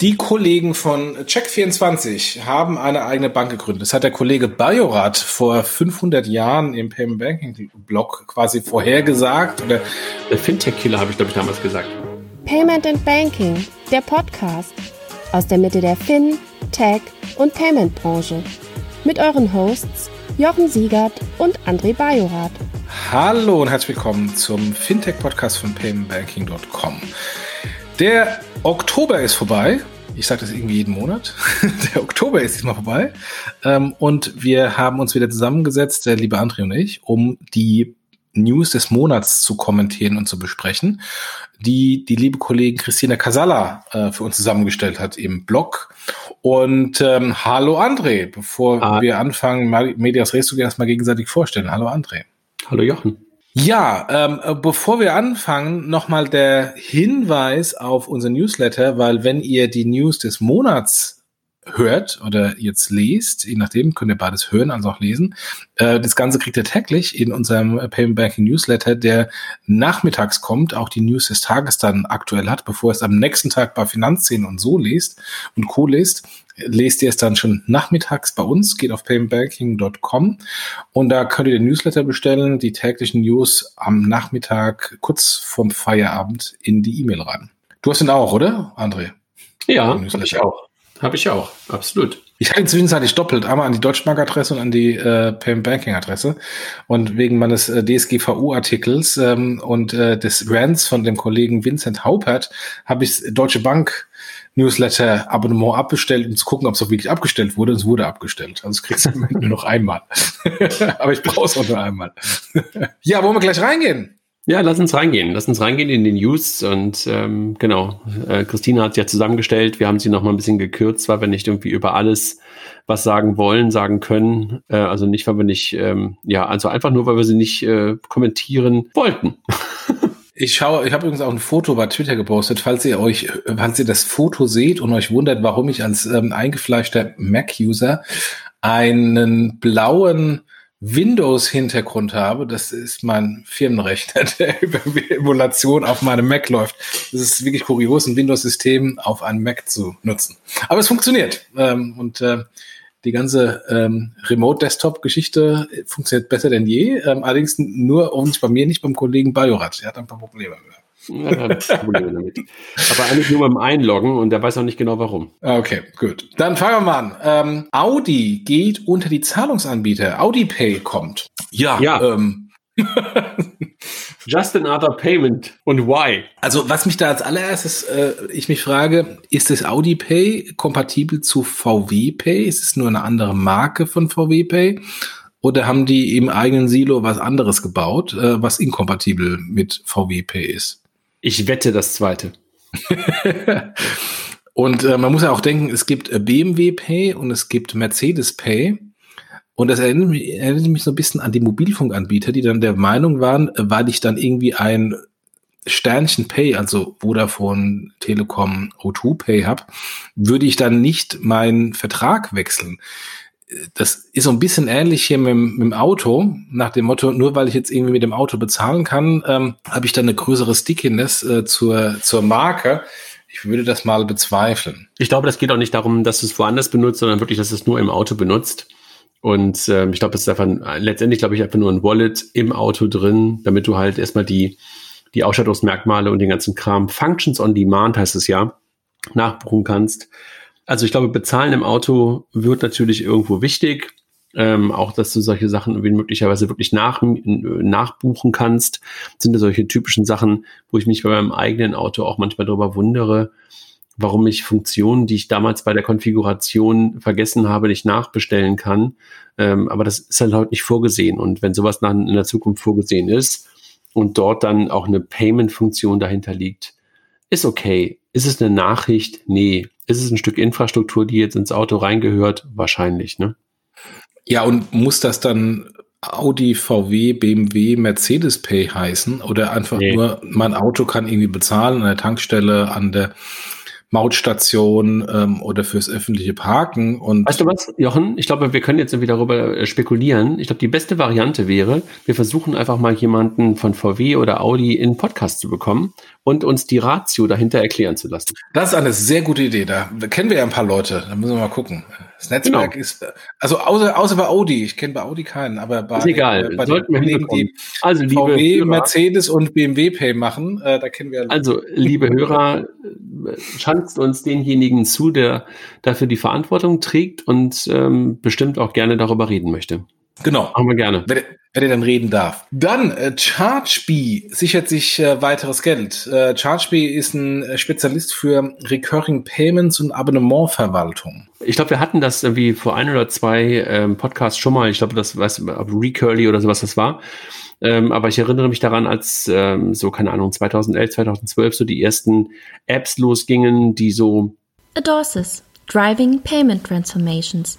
Die Kollegen von Check24 haben eine eigene Bank gegründet. Das hat der Kollege Bajorat vor 500 Jahren im Payment Banking Blog quasi vorhergesagt. Oder der Fintech-Killer habe ich, glaube ich, damals gesagt. Payment and Banking, der Podcast aus der Mitte der Fin, Tech und Payment-Branche. Mit euren Hosts Jochen Siegert und André Bajorat. Hallo und herzlich willkommen zum Fintech-Podcast von paymentbanking.com. Der Oktober ist vorbei. Ich sage das irgendwie jeden Monat. Der Oktober ist diesmal vorbei. Ähm, und wir haben uns wieder zusammengesetzt, der liebe André und ich, um die News des Monats zu kommentieren und zu besprechen, die die liebe Kollegin Christina Casalla äh, für uns zusammengestellt hat im Blog. Und ähm, hallo André, bevor ah. wir anfangen, Medias Res gehen, erstmal gegenseitig vorstellen. Hallo André. Hallo Jochen. Ja, ähm, äh, bevor wir anfangen, nochmal der Hinweis auf unser Newsletter, weil wenn ihr die News des Monats hört oder jetzt lest, je nachdem, könnt ihr beides hören, also auch lesen. Äh, das Ganze kriegt ihr täglich in unserem Payment Banking Newsletter, der nachmittags kommt, auch die News des Tages dann aktuell hat, bevor es am nächsten Tag bei Finanzszenen und so lest und Co. lest lest ihr es dann schon nachmittags bei uns, geht auf paymentbanking.com und da könnt ihr den Newsletter bestellen, die täglichen News am Nachmittag kurz vorm Feierabend in die E-Mail rein. Du hast den auch, oder, André? Ja, habe ich auch. Habe ich auch, absolut. Ich hatte zwischenzeitlich doppelt, einmal an die Deutschmark-Adresse und an die äh, Payment Banking-Adresse. Und wegen meines äh, DSGVO-Artikels ähm, und äh, des Rants von dem Kollegen Vincent Haupert habe ich Deutsche Bank Newsletter-Abonnement abbestellt, um zu gucken, ob es auch wirklich abgestellt wurde. Und es wurde abgestellt. Also es kriegst du nur noch einmal. Aber ich brauche es auch nur einmal. ja, wollen wir gleich reingehen? Ja, lass uns reingehen. Lass uns reingehen in die News. Und ähm, genau, äh, Christina hat ja zusammengestellt. Wir haben sie noch mal ein bisschen gekürzt, weil wir nicht irgendwie über alles was sagen wollen, sagen können. Äh, also nicht, weil wir nicht, ähm, ja, also einfach nur, weil wir sie nicht äh, kommentieren wollten. Ich schaue, ich habe übrigens auch ein Foto bei Twitter gepostet, falls ihr euch, falls ihr das Foto seht und euch wundert, warum ich als ähm, eingefleischter Mac-User einen blauen Windows-Hintergrund habe. Das ist mein Firmenrechner, der über Emulation auf meinem Mac läuft. Das ist wirklich kurios, ein Windows-System auf einem Mac zu nutzen. Aber es funktioniert. Ähm, und äh, die ganze ähm, Remote-Desktop-Geschichte funktioniert besser denn je. Ähm, allerdings nur uns bei mir, nicht beim Kollegen Bajorat. Der hat ein paar Probleme. Ja, Probleme damit. Aber eigentlich nur beim Einloggen und der weiß auch nicht genau warum. Okay, gut. Dann fangen wir mal an. Ähm, Audi geht unter die Zahlungsanbieter. Audi Pay kommt. Ja. ja. Ähm, Just another payment und why? Also was mich da als allererstes, äh, ich mich frage, ist das Audi Pay kompatibel zu VW Pay? Ist es nur eine andere Marke von VW Pay? Oder haben die im eigenen Silo was anderes gebaut, äh, was inkompatibel mit VW Pay ist? Ich wette das zweite. und äh, man muss ja auch denken, es gibt äh, BMW Pay und es gibt Mercedes Pay. Und das erinnert mich, erinnert mich so ein bisschen an die Mobilfunkanbieter, die dann der Meinung waren, weil ich dann irgendwie ein Sternchen Pay, also Vodafone, Telekom, O2 Pay hab, würde ich dann nicht meinen Vertrag wechseln. Das ist so ein bisschen ähnlich hier mit, mit, dem Auto, nach dem Motto, nur weil ich jetzt irgendwie mit dem Auto bezahlen kann, ähm, habe ich dann eine größere Stickiness äh, zur, zur Marke. Ich würde das mal bezweifeln. Ich glaube, das geht auch nicht darum, dass du es woanders benutzt, sondern wirklich, dass du es nur im Auto benutzt. Und ähm, ich glaube, das ist einfach letztendlich, glaube ich, einfach nur ein Wallet im Auto drin, damit du halt erstmal die, die Ausstattungsmerkmale und den ganzen Kram, Functions on Demand heißt es ja, nachbuchen kannst. Also ich glaube, bezahlen im Auto wird natürlich irgendwo wichtig. Ähm, auch, dass du solche Sachen möglicherweise wirklich nach, nachbuchen kannst, sind ja solche typischen Sachen, wo ich mich bei meinem eigenen Auto auch manchmal darüber wundere, warum ich Funktionen, die ich damals bei der Konfiguration vergessen habe, nicht nachbestellen kann. Ähm, aber das ist halt heute nicht vorgesehen. Und wenn sowas dann in der Zukunft vorgesehen ist und dort dann auch eine Payment-Funktion dahinter liegt, ist okay. Ist es eine Nachricht? Nee. Ist es ein Stück Infrastruktur, die jetzt ins Auto reingehört? Wahrscheinlich, ne? Ja, und muss das dann Audi, VW, BMW, Mercedes Pay heißen oder einfach nee. nur mein Auto kann irgendwie bezahlen an der Tankstelle, an der Mautstation ähm, oder fürs öffentliche Parken. Und weißt du was, Jochen? Ich glaube, wir können jetzt irgendwie darüber äh, spekulieren. Ich glaube, die beste Variante wäre, wir versuchen einfach mal jemanden von VW oder Audi in Podcast zu bekommen und uns die Ratio dahinter erklären zu lassen. Das ist eine sehr gute Idee. Da kennen wir ja ein paar Leute. Da müssen wir mal gucken. Das Netzwerk genau. ist, also außer, außer bei Audi. Ich kenne bei Audi keinen, aber bei, ist egal. bei Sollten den Kollegen, die also, liebe VW, Hörer, Mercedes und BMW Pay machen, äh, da kennen wir. Also, liebe Hörer, schanzt uns denjenigen zu, der dafür die Verantwortung trägt und ähm, bestimmt auch gerne darüber reden möchte. Genau. Machen wir gerne. Wenn, wenn er dann reden darf. Dann, äh, ChargeBee sichert sich äh, weiteres Geld. Äh, ChargeBee ist ein äh, Spezialist für Recurring Payments und Abonnementverwaltung. Ich glaube, wir hatten das irgendwie vor ein oder zwei ähm, Podcasts schon mal. Ich glaube, das weiß Recurly oder sowas das war. Ähm, aber ich erinnere mich daran, als ähm, so, keine Ahnung, 2011, 2012 so die ersten Apps losgingen, die so Adorsis, Driving Payment Transformations.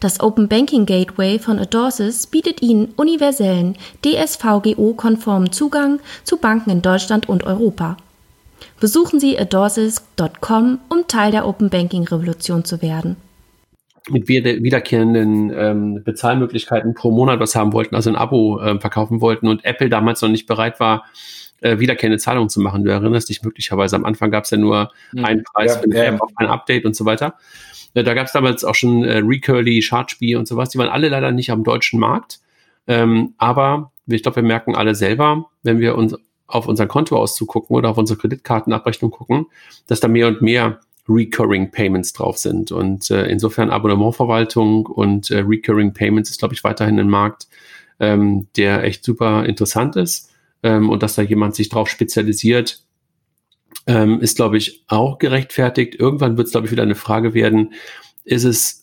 Das Open Banking Gateway von Adorsis bietet Ihnen universellen, DSVGO-konformen Zugang zu Banken in Deutschland und Europa. Besuchen Sie adorsis.com, um Teil der Open Banking Revolution zu werden. Mit wiederkehrenden ähm, Bezahlmöglichkeiten pro Monat was haben wollten, also ein Abo äh, verkaufen wollten und Apple damals noch nicht bereit war, äh, wiederkehrende Zahlungen zu machen. Du erinnerst dich möglicherweise, am Anfang gab es ja nur mhm. einen Preis ja, für eine ja. App auf ein Update und so weiter. Äh, da gab es damals auch schon äh, Recurly, Chargebee und sowas. Die waren alle leider nicht am deutschen Markt. Ähm, aber ich glaube, wir merken alle selber, wenn wir uns auf unseren Kontoauszug gucken oder auf unsere Kreditkartenabrechnung gucken, dass da mehr und mehr Recurring Payments drauf sind. Und äh, insofern Abonnementverwaltung und äh, Recurring Payments ist, glaube ich, weiterhin ein Markt, ähm, der echt super interessant ist. Ähm, und dass da jemand sich drauf spezialisiert, ähm, ist, glaube ich, auch gerechtfertigt. Irgendwann wird es, glaube ich, wieder eine Frage werden, ist es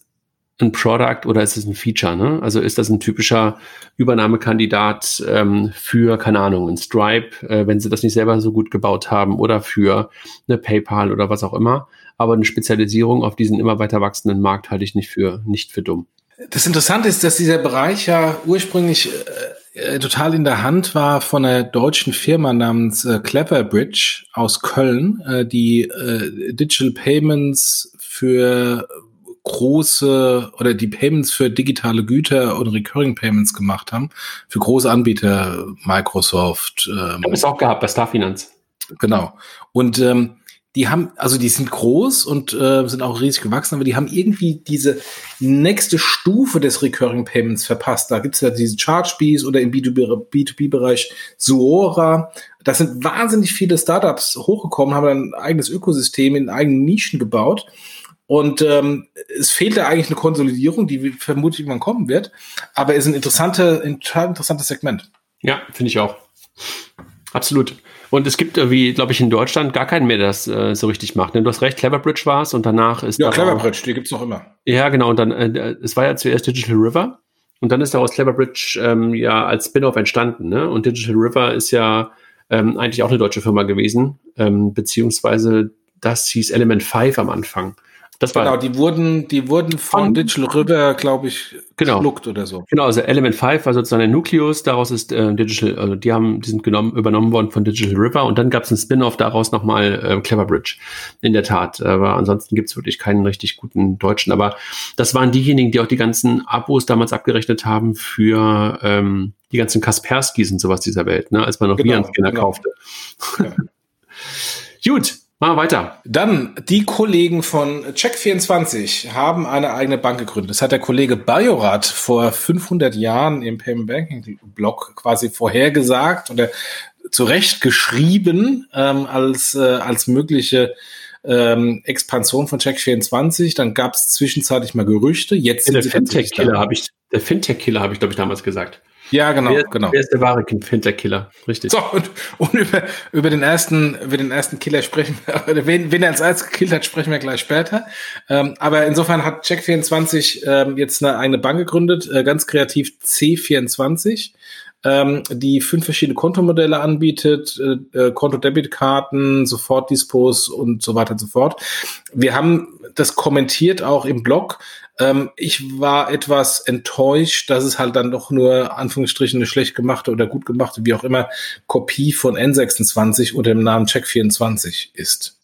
ein Product oder ist es ein Feature? Ne? Also ist das ein typischer Übernahmekandidat ähm, für, keine Ahnung, ein Stripe, äh, wenn sie das nicht selber so gut gebaut haben oder für eine PayPal oder was auch immer. Aber eine Spezialisierung auf diesen immer weiter wachsenden Markt halte ich nicht für, nicht für dumm. Das Interessante ist, dass dieser Bereich ja ursprünglich äh, total in der Hand war von einer deutschen Firma namens äh, Cleverbridge aus Köln, äh, die äh, Digital Payments für große oder die Payments für digitale Güter und Recurring Payments gemacht haben, für große Anbieter, Microsoft. Ähm, ich habe es auch gehabt bei Starfinanz. Genau. Und ähm, die haben, also die sind groß und äh, sind auch riesig gewachsen, aber die haben irgendwie diese nächste Stufe des Recurring Payments verpasst. Da gibt's ja diese Charge-Bees oder im B2B-Bereich Suora. Da sind wahnsinnig viele Startups hochgekommen, haben ein eigenes Ökosystem in eigenen Nischen gebaut. Und ähm, es fehlt da eigentlich eine Konsolidierung, die vermutlich irgendwann kommen wird. Aber es ist ein interessanter, interessantes Segment. Ja, finde ich auch. Absolut. Und es gibt irgendwie, glaube ich, in Deutschland gar keinen mehr, der das äh, so richtig macht. Ne? Du hast recht, Cleverbridge war es und danach ist. Ja, Cleverbridge, die gibt's noch immer. Ja, genau. Und dann, äh, es war ja zuerst Digital River und dann ist daraus Cleverbridge ähm, ja als Spin-off entstanden. Ne? Und Digital River ist ja ähm, eigentlich auch eine deutsche Firma gewesen, ähm, beziehungsweise das hieß Element 5 am Anfang. Das war genau, die wurden, die wurden von, von Digital River, glaube ich, genau. geschluckt oder so. Genau, also Element 5 war sozusagen der Nucleus, daraus ist äh, Digital, also die haben, die sind genommen, übernommen worden von Digital River und dann gab es einen Spin-off daraus nochmal äh, Cleverbridge. In der Tat. Aber ansonsten gibt es wirklich keinen richtig guten Deutschen. Aber das waren diejenigen, die auch die ganzen Abos damals abgerechnet haben für ähm, die ganzen Kasperskis und sowas dieser Welt, ne, als man noch genau, Viren-Scanner genau. kaufte. Ja. Gut, Machen wir weiter. Dann, die Kollegen von Check24 haben eine eigene Bank gegründet. Das hat der Kollege Bajorat vor 500 Jahren im Payment Banking Blog quasi vorhergesagt oder zurecht geschrieben ähm, als, äh, als mögliche ähm, Expansion von Check24. Dann gab es zwischenzeitlich mal Gerüchte. Jetzt der Fintech-Killer habe ich, der Fintech-Killer habe ich, glaube ich, damals gesagt. Ja, genau, wer, genau. Wer ist der wahre Fintech-Killer? Richtig. So, und, und über, über den ersten, über den ersten Killer sprechen wir, wen, wen er als erstes gekillt hat, sprechen wir gleich später. Ähm, aber insofern hat Check24 ähm, jetzt eine eigene Bank gegründet, äh, ganz kreativ C24 ähm, die fünf verschiedene Kontomodelle anbietet, äh, äh, Konto-Debitkarten, Sofortdispos und so weiter und so fort. Wir haben das kommentiert auch im Blog. Ähm, ich war etwas enttäuscht, dass es halt dann doch nur Anführungsstrichen eine schlecht gemachte oder gut gemachte, wie auch immer, Kopie von N26 unter dem Namen Check24 ist.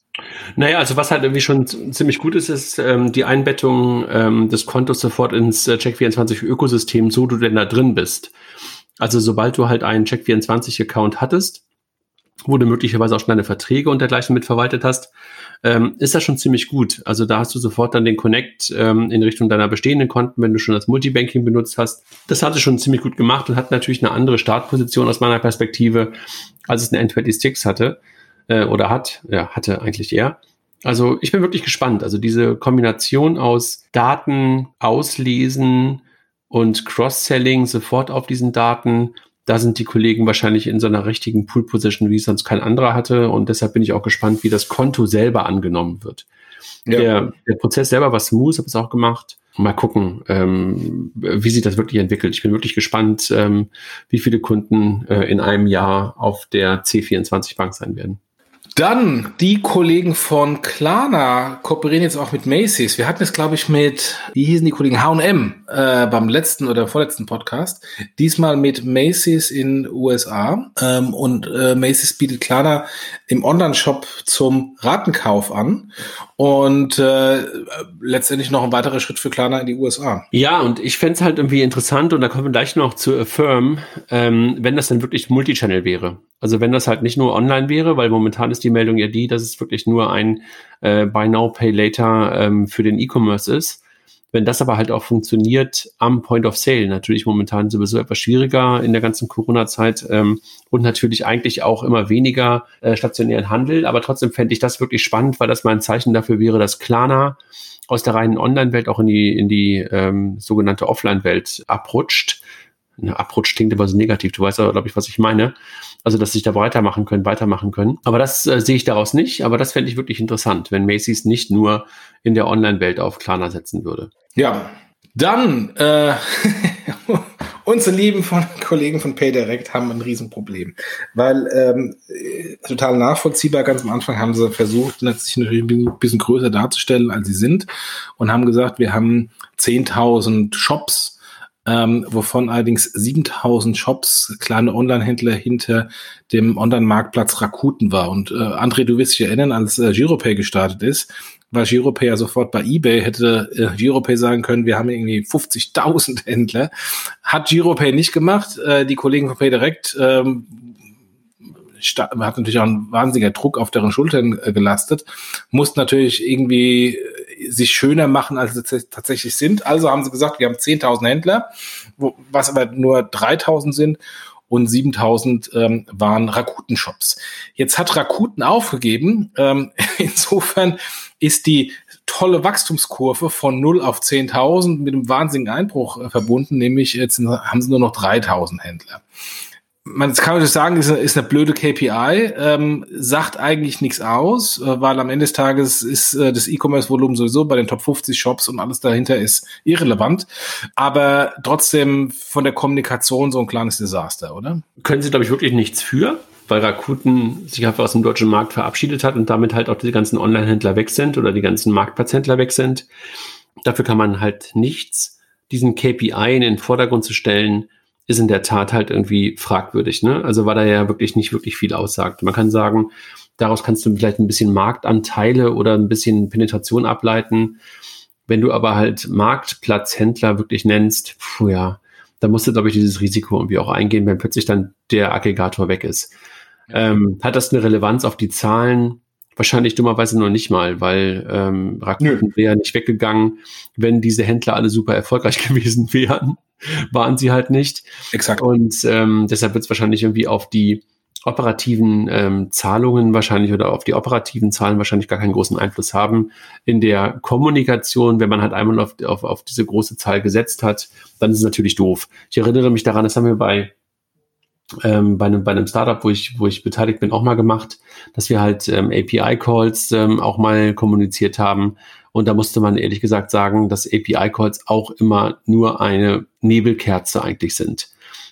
Naja, also was halt irgendwie schon ziemlich gut ist, ist ähm, die Einbettung ähm, des Kontos sofort ins äh, Check24-Ökosystem, so du denn da drin bist. Also sobald du halt einen Check24-Account hattest, wo du möglicherweise auch schon deine Verträge und dergleichen mitverwaltet hast, ähm, ist das schon ziemlich gut. Also da hast du sofort dann den Connect ähm, in Richtung deiner bestehenden Konten, wenn du schon das Multibanking benutzt hast. Das hat es schon ziemlich gut gemacht und hat natürlich eine andere Startposition aus meiner Perspektive, als es eine N26 hatte äh, oder hat. Ja, hatte eigentlich eher. Also ich bin wirklich gespannt. Also diese Kombination aus Daten auslesen, und Cross-Selling sofort auf diesen Daten. Da sind die Kollegen wahrscheinlich in so einer richtigen Pool-Position, wie es sonst kein anderer hatte. Und deshalb bin ich auch gespannt, wie das Konto selber angenommen wird. Ja. Der, der Prozess selber war smooth, habe es auch gemacht. Mal gucken, ähm, wie sich das wirklich entwickelt. Ich bin wirklich gespannt, ähm, wie viele Kunden äh, in einem Jahr auf der C24 Bank sein werden. Dann die Kollegen von Klarna kooperieren jetzt auch mit Macy's. Wir hatten es, glaube ich, mit, wie hießen die Kollegen, H&M äh, beim letzten oder vorletzten Podcast. Diesmal mit Macy's in USA. Ähm, und äh, Macy's bietet Klarna im Online-Shop zum Ratenkauf an. Und äh, letztendlich noch ein weiterer Schritt für Klarna in die USA. Ja, und ich fände es halt irgendwie interessant, und da kommen wir gleich noch zu Affirm, ähm, wenn das dann wirklich Multichannel wäre. Also wenn das halt nicht nur online wäre, weil momentan ist die Meldung ja die, dass es wirklich nur ein äh, Buy Now, Pay Later ähm, für den E-Commerce ist. Wenn das aber halt auch funktioniert am Point of Sale, natürlich momentan sowieso etwas schwieriger in der ganzen Corona-Zeit ähm, und natürlich eigentlich auch immer weniger äh, stationären Handel, aber trotzdem fände ich das wirklich spannend, weil das mal ein Zeichen dafür wäre, dass Klarna aus der reinen Online-Welt auch in die, in die ähm, sogenannte Offline-Welt abrutscht. Ne, abrutscht klingt aber so negativ, du weißt aber, glaube ich, was ich meine. Also, dass sich da weitermachen können, weitermachen können. Aber das äh, sehe ich daraus nicht. Aber das fände ich wirklich interessant, wenn Macy's nicht nur in der Online-Welt auf Klarna setzen würde. Ja, dann äh, unsere lieben von, Kollegen von PayDirect haben ein Riesenproblem, weil ähm, total nachvollziehbar, ganz am Anfang haben sie versucht, sich natürlich ein bisschen größer darzustellen, als sie sind und haben gesagt, wir haben 10.000 Shops ähm, wovon allerdings 7000 Shops, kleine Online-Händler hinter dem Online-Marktplatz Rakuten war. Und äh, André, du wirst dich erinnern, als äh, Giropay gestartet ist, war Giropay ja sofort bei eBay, hätte äh, Giropay sagen können, wir haben irgendwie 50.000 Händler. Hat Giropay nicht gemacht. Äh, die Kollegen von PayDirect ähm, hat natürlich auch ein wahnsinniger Druck auf deren Schultern äh, gelastet, mussten natürlich irgendwie sich schöner machen, als sie tatsächlich sind. Also haben sie gesagt, wir haben 10.000 Händler, wo, was aber nur 3.000 sind und 7000 ähm, waren Rakuten-Shops. Jetzt hat Rakuten aufgegeben. Ähm, insofern ist die tolle Wachstumskurve von 0 auf 10.000 mit einem wahnsinnigen Einbruch äh, verbunden, nämlich jetzt haben sie nur noch 3000 Händler man kann natürlich sagen, ist eine, ist eine blöde KPI, ähm, sagt eigentlich nichts aus, äh, weil am Ende des Tages ist äh, das E-Commerce-Volumen sowieso bei den Top 50 Shops und alles dahinter ist irrelevant. Aber trotzdem von der Kommunikation so ein kleines Desaster, oder? Können Sie, glaube ich, wirklich nichts für? Weil Rakuten sich einfach aus dem deutschen Markt verabschiedet hat und damit halt auch die ganzen Online-Händler weg sind oder die ganzen Marktplatzhändler weg sind. Dafür kann man halt nichts. Diesen KPI in den Vordergrund zu stellen, ist in der Tat halt irgendwie fragwürdig. Ne? Also weil da ja wirklich nicht wirklich viel aussagt. Man kann sagen, daraus kannst du vielleicht ein bisschen Marktanteile oder ein bisschen Penetration ableiten. Wenn du aber halt Marktplatzhändler wirklich nennst, puh, ja, dann musst du, glaube ich, dieses Risiko irgendwie auch eingehen, wenn plötzlich dann der Aggregator weg ist. Ja. Ähm, hat das eine Relevanz auf die Zahlen? Wahrscheinlich dummerweise noch nicht mal, weil ähm, Rakuten wäre nicht weggegangen, wenn diese Händler alle super erfolgreich gewesen wären waren sie halt nicht. Exakt. Und ähm, deshalb wird es wahrscheinlich irgendwie auf die operativen ähm, Zahlungen wahrscheinlich oder auf die operativen Zahlen wahrscheinlich gar keinen großen Einfluss haben. In der Kommunikation, wenn man halt einmal auf, auf, auf diese große Zahl gesetzt hat, dann ist es natürlich doof. Ich erinnere mich daran, das haben wir bei ähm, bei einem, bei einem Startup, wo ich, wo ich beteiligt bin, auch mal gemacht, dass wir halt ähm, API-Calls ähm, auch mal kommuniziert haben. Und da musste man ehrlich gesagt sagen, dass API-Calls auch immer nur eine Nebelkerze eigentlich sind.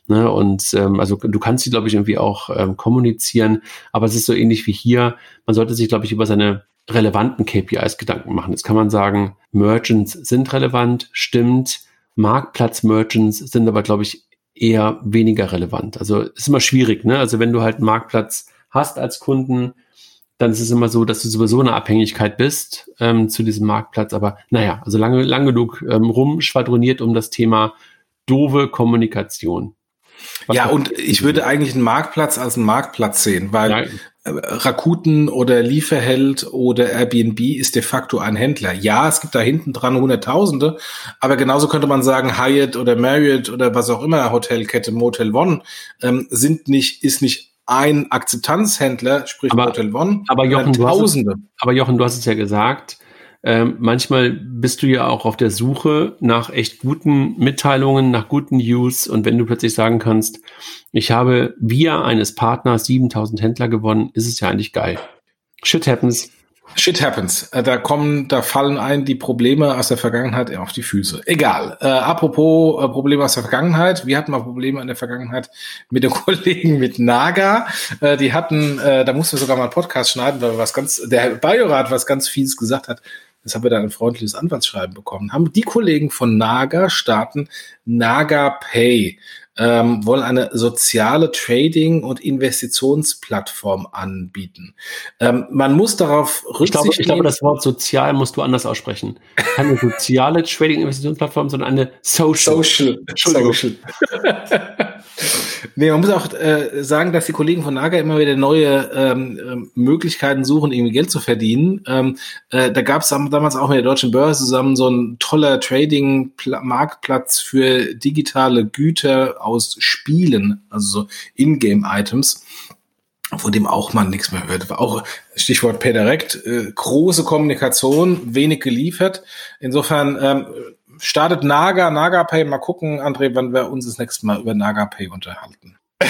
Ne? Und ähm, also du kannst sie, glaube ich, irgendwie auch ähm, kommunizieren, aber es ist so ähnlich wie hier. Man sollte sich, glaube ich, über seine relevanten KPIs Gedanken machen. Jetzt kann man sagen, Merchants sind relevant, stimmt. Marktplatz-Merchants sind aber, glaube ich, eher weniger relevant. Also ist immer schwierig, ne? Also wenn du halt einen Marktplatz hast als Kunden, dann ist es immer so, dass du sowieso eine Abhängigkeit bist ähm, zu diesem Marktplatz. Aber naja, also lange, lang genug ähm, rumschwadroniert um das Thema doofe Kommunikation. Was ja, und ich würde eigentlich einen Marktplatz als einen Marktplatz sehen, weil Nein. Rakuten oder Lieferheld oder Airbnb ist de facto ein Händler. Ja, es gibt da hinten dran Hunderttausende, aber genauso könnte man sagen, Hyatt oder Marriott oder was auch immer, Hotelkette Motel One, ähm, sind nicht, ist nicht ein Akzeptanzhändler, sprich aber, Motel One, aber Jochen, Tausende. Es, aber Jochen, du hast es ja gesagt, ähm, manchmal bist du ja auch auf der Suche nach echt guten Mitteilungen, nach guten News. Und wenn du plötzlich sagen kannst, ich habe via eines Partners 7000 Händler gewonnen, ist es ja eigentlich geil. Shit happens. Shit happens. Äh, da kommen, da fallen ein die Probleme aus der Vergangenheit auf die Füße. Egal. Äh, apropos äh, Probleme aus der Vergangenheit. Wir hatten mal Probleme in der Vergangenheit mit den Kollegen mit Naga. Äh, die hatten, äh, da mussten wir sogar mal einen Podcast schneiden, weil was ganz, der Bajorat was ganz fies gesagt hat. Das haben wir dann ein freundliches Anwaltsschreiben bekommen. Haben die Kollegen von Naga starten Naga Pay, ähm, wollen eine soziale Trading- und Investitionsplattform anbieten. Ähm, man muss darauf Rücksicht ich glaube, ich glaube, das Wort sozial musst du anders aussprechen. Keine soziale Trading-Investitionsplattform, sondern eine Social. Social. Social. nee, man muss auch äh, sagen, dass die Kollegen von Naga immer wieder neue ähm, ähm Möglichkeiten suchen, irgendwie Geld zu verdienen. Ähm, äh, da gab es damals auch mit der Deutschen Börse zusammen so ein toller Trading-Marktplatz für digitale Güter aus Spielen, also so Ingame-Items von dem auch man nichts mehr hört. War auch Stichwort Pedirect, äh, große Kommunikation, wenig geliefert. Insofern ähm, startet Naga, NagaPay. Mal gucken, André, wann wir uns das nächste Mal über NagaPay unterhalten.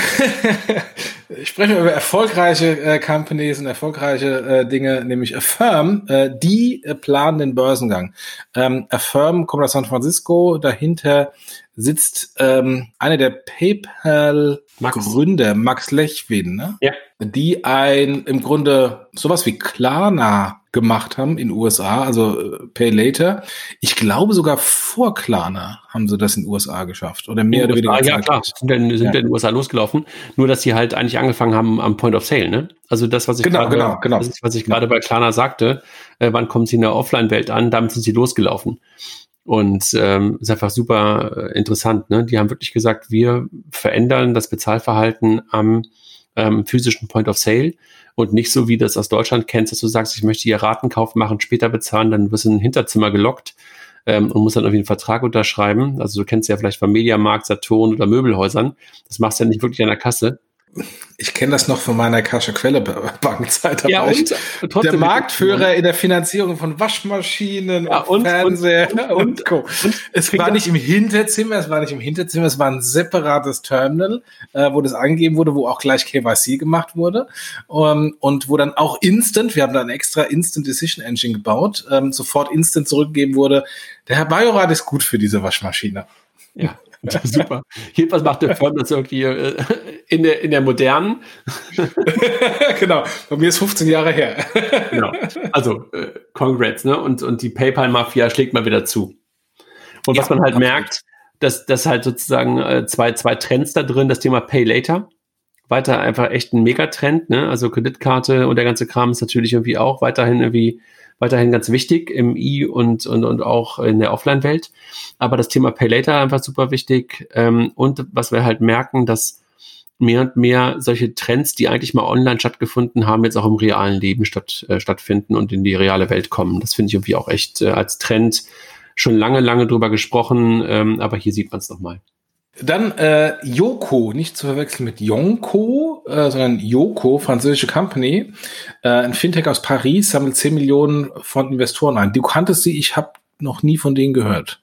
ich spreche über erfolgreiche äh, Companies und erfolgreiche äh, Dinge, nämlich Affirm, äh, die äh, planen den Börsengang. Ähm, Affirm kommt aus San Francisco, dahinter sitzt ähm, einer der PayPal-Gründer, Max. Max Lechwin, ne? Ja. die ein im Grunde sowas wie Klarna gemacht haben in USA, also äh, Pay Later. Ich glaube sogar vor Klarna haben sie das in USA geschafft oder mehr oder weniger. Ja, klar, sind, in, sind ja. in den USA losgelaufen. Nur, dass sie halt eigentlich angefangen haben am Point of Sale, ne? Also das, was ich genau, gerade, genau, genau. Das was ich gerade bei Klarna sagte, äh, wann kommt sie in der Offline-Welt an? Damit sind sie losgelaufen. Und ähm, ist einfach super äh, interessant. Ne? Die haben wirklich gesagt, wir verändern das Bezahlverhalten am ähm, physischen Point of Sale und nicht so, wie das aus Deutschland kennst, dass du sagst, ich möchte hier Ratenkauf machen, später bezahlen, dann wirst du in ein Hinterzimmer gelockt ähm, und musst dann irgendwie einen Vertrag unterschreiben. Also du kennst ja vielleicht vom Mediamarkt, Saturn oder Möbelhäusern. Das machst du ja nicht wirklich an der Kasse, ich kenne das noch von meiner Kasche Quelle Bankzeit. Ja, und, und der Marktführer in der Finanzierung von Waschmaschinen ja, und, und Fernseher und, und, Co. es war nicht im Hinterzimmer, es war nicht im Hinterzimmer, es war ein separates Terminal, äh, wo das angegeben wurde, wo auch gleich KYC gemacht wurde um, ähm, und wo dann auch instant, wir haben da ein extra Instant Decision Engine gebaut, ähm, sofort instant zurückgegeben wurde, der Herr Bajorat ist gut für diese Waschmaschine. Ja. Super. Jedenfalls macht der Firm das irgendwie äh, in, der, in der modernen. genau. Bei mir ist 15 Jahre her. genau. Also, äh, congrats, ne? Und, und die PayPal-Mafia schlägt mal wieder zu. Und was ja, man halt absolut. merkt, dass, dass halt sozusagen äh, zwei, zwei Trends da drin, das Thema Pay Later, weiter einfach echt ein Megatrend, ne? Also Kreditkarte und der ganze Kram ist natürlich irgendwie auch weiterhin irgendwie weiterhin ganz wichtig im E- und, und, und auch in der Offline-Welt. Aber das Thema Pay Later einfach super wichtig. Ähm, und was wir halt merken, dass mehr und mehr solche Trends, die eigentlich mal online stattgefunden haben, jetzt auch im realen Leben statt, äh, stattfinden und in die reale Welt kommen. Das finde ich irgendwie auch echt äh, als Trend schon lange, lange drüber gesprochen, ähm, aber hier sieht man es nochmal. Dann äh, Yoko, nicht zu verwechseln mit Yonko, äh, sondern Yoko, französische Company, äh, ein Fintech aus Paris, sammelt 10 Millionen von Investoren ein. Du kanntest sie, ich habe noch nie von denen gehört.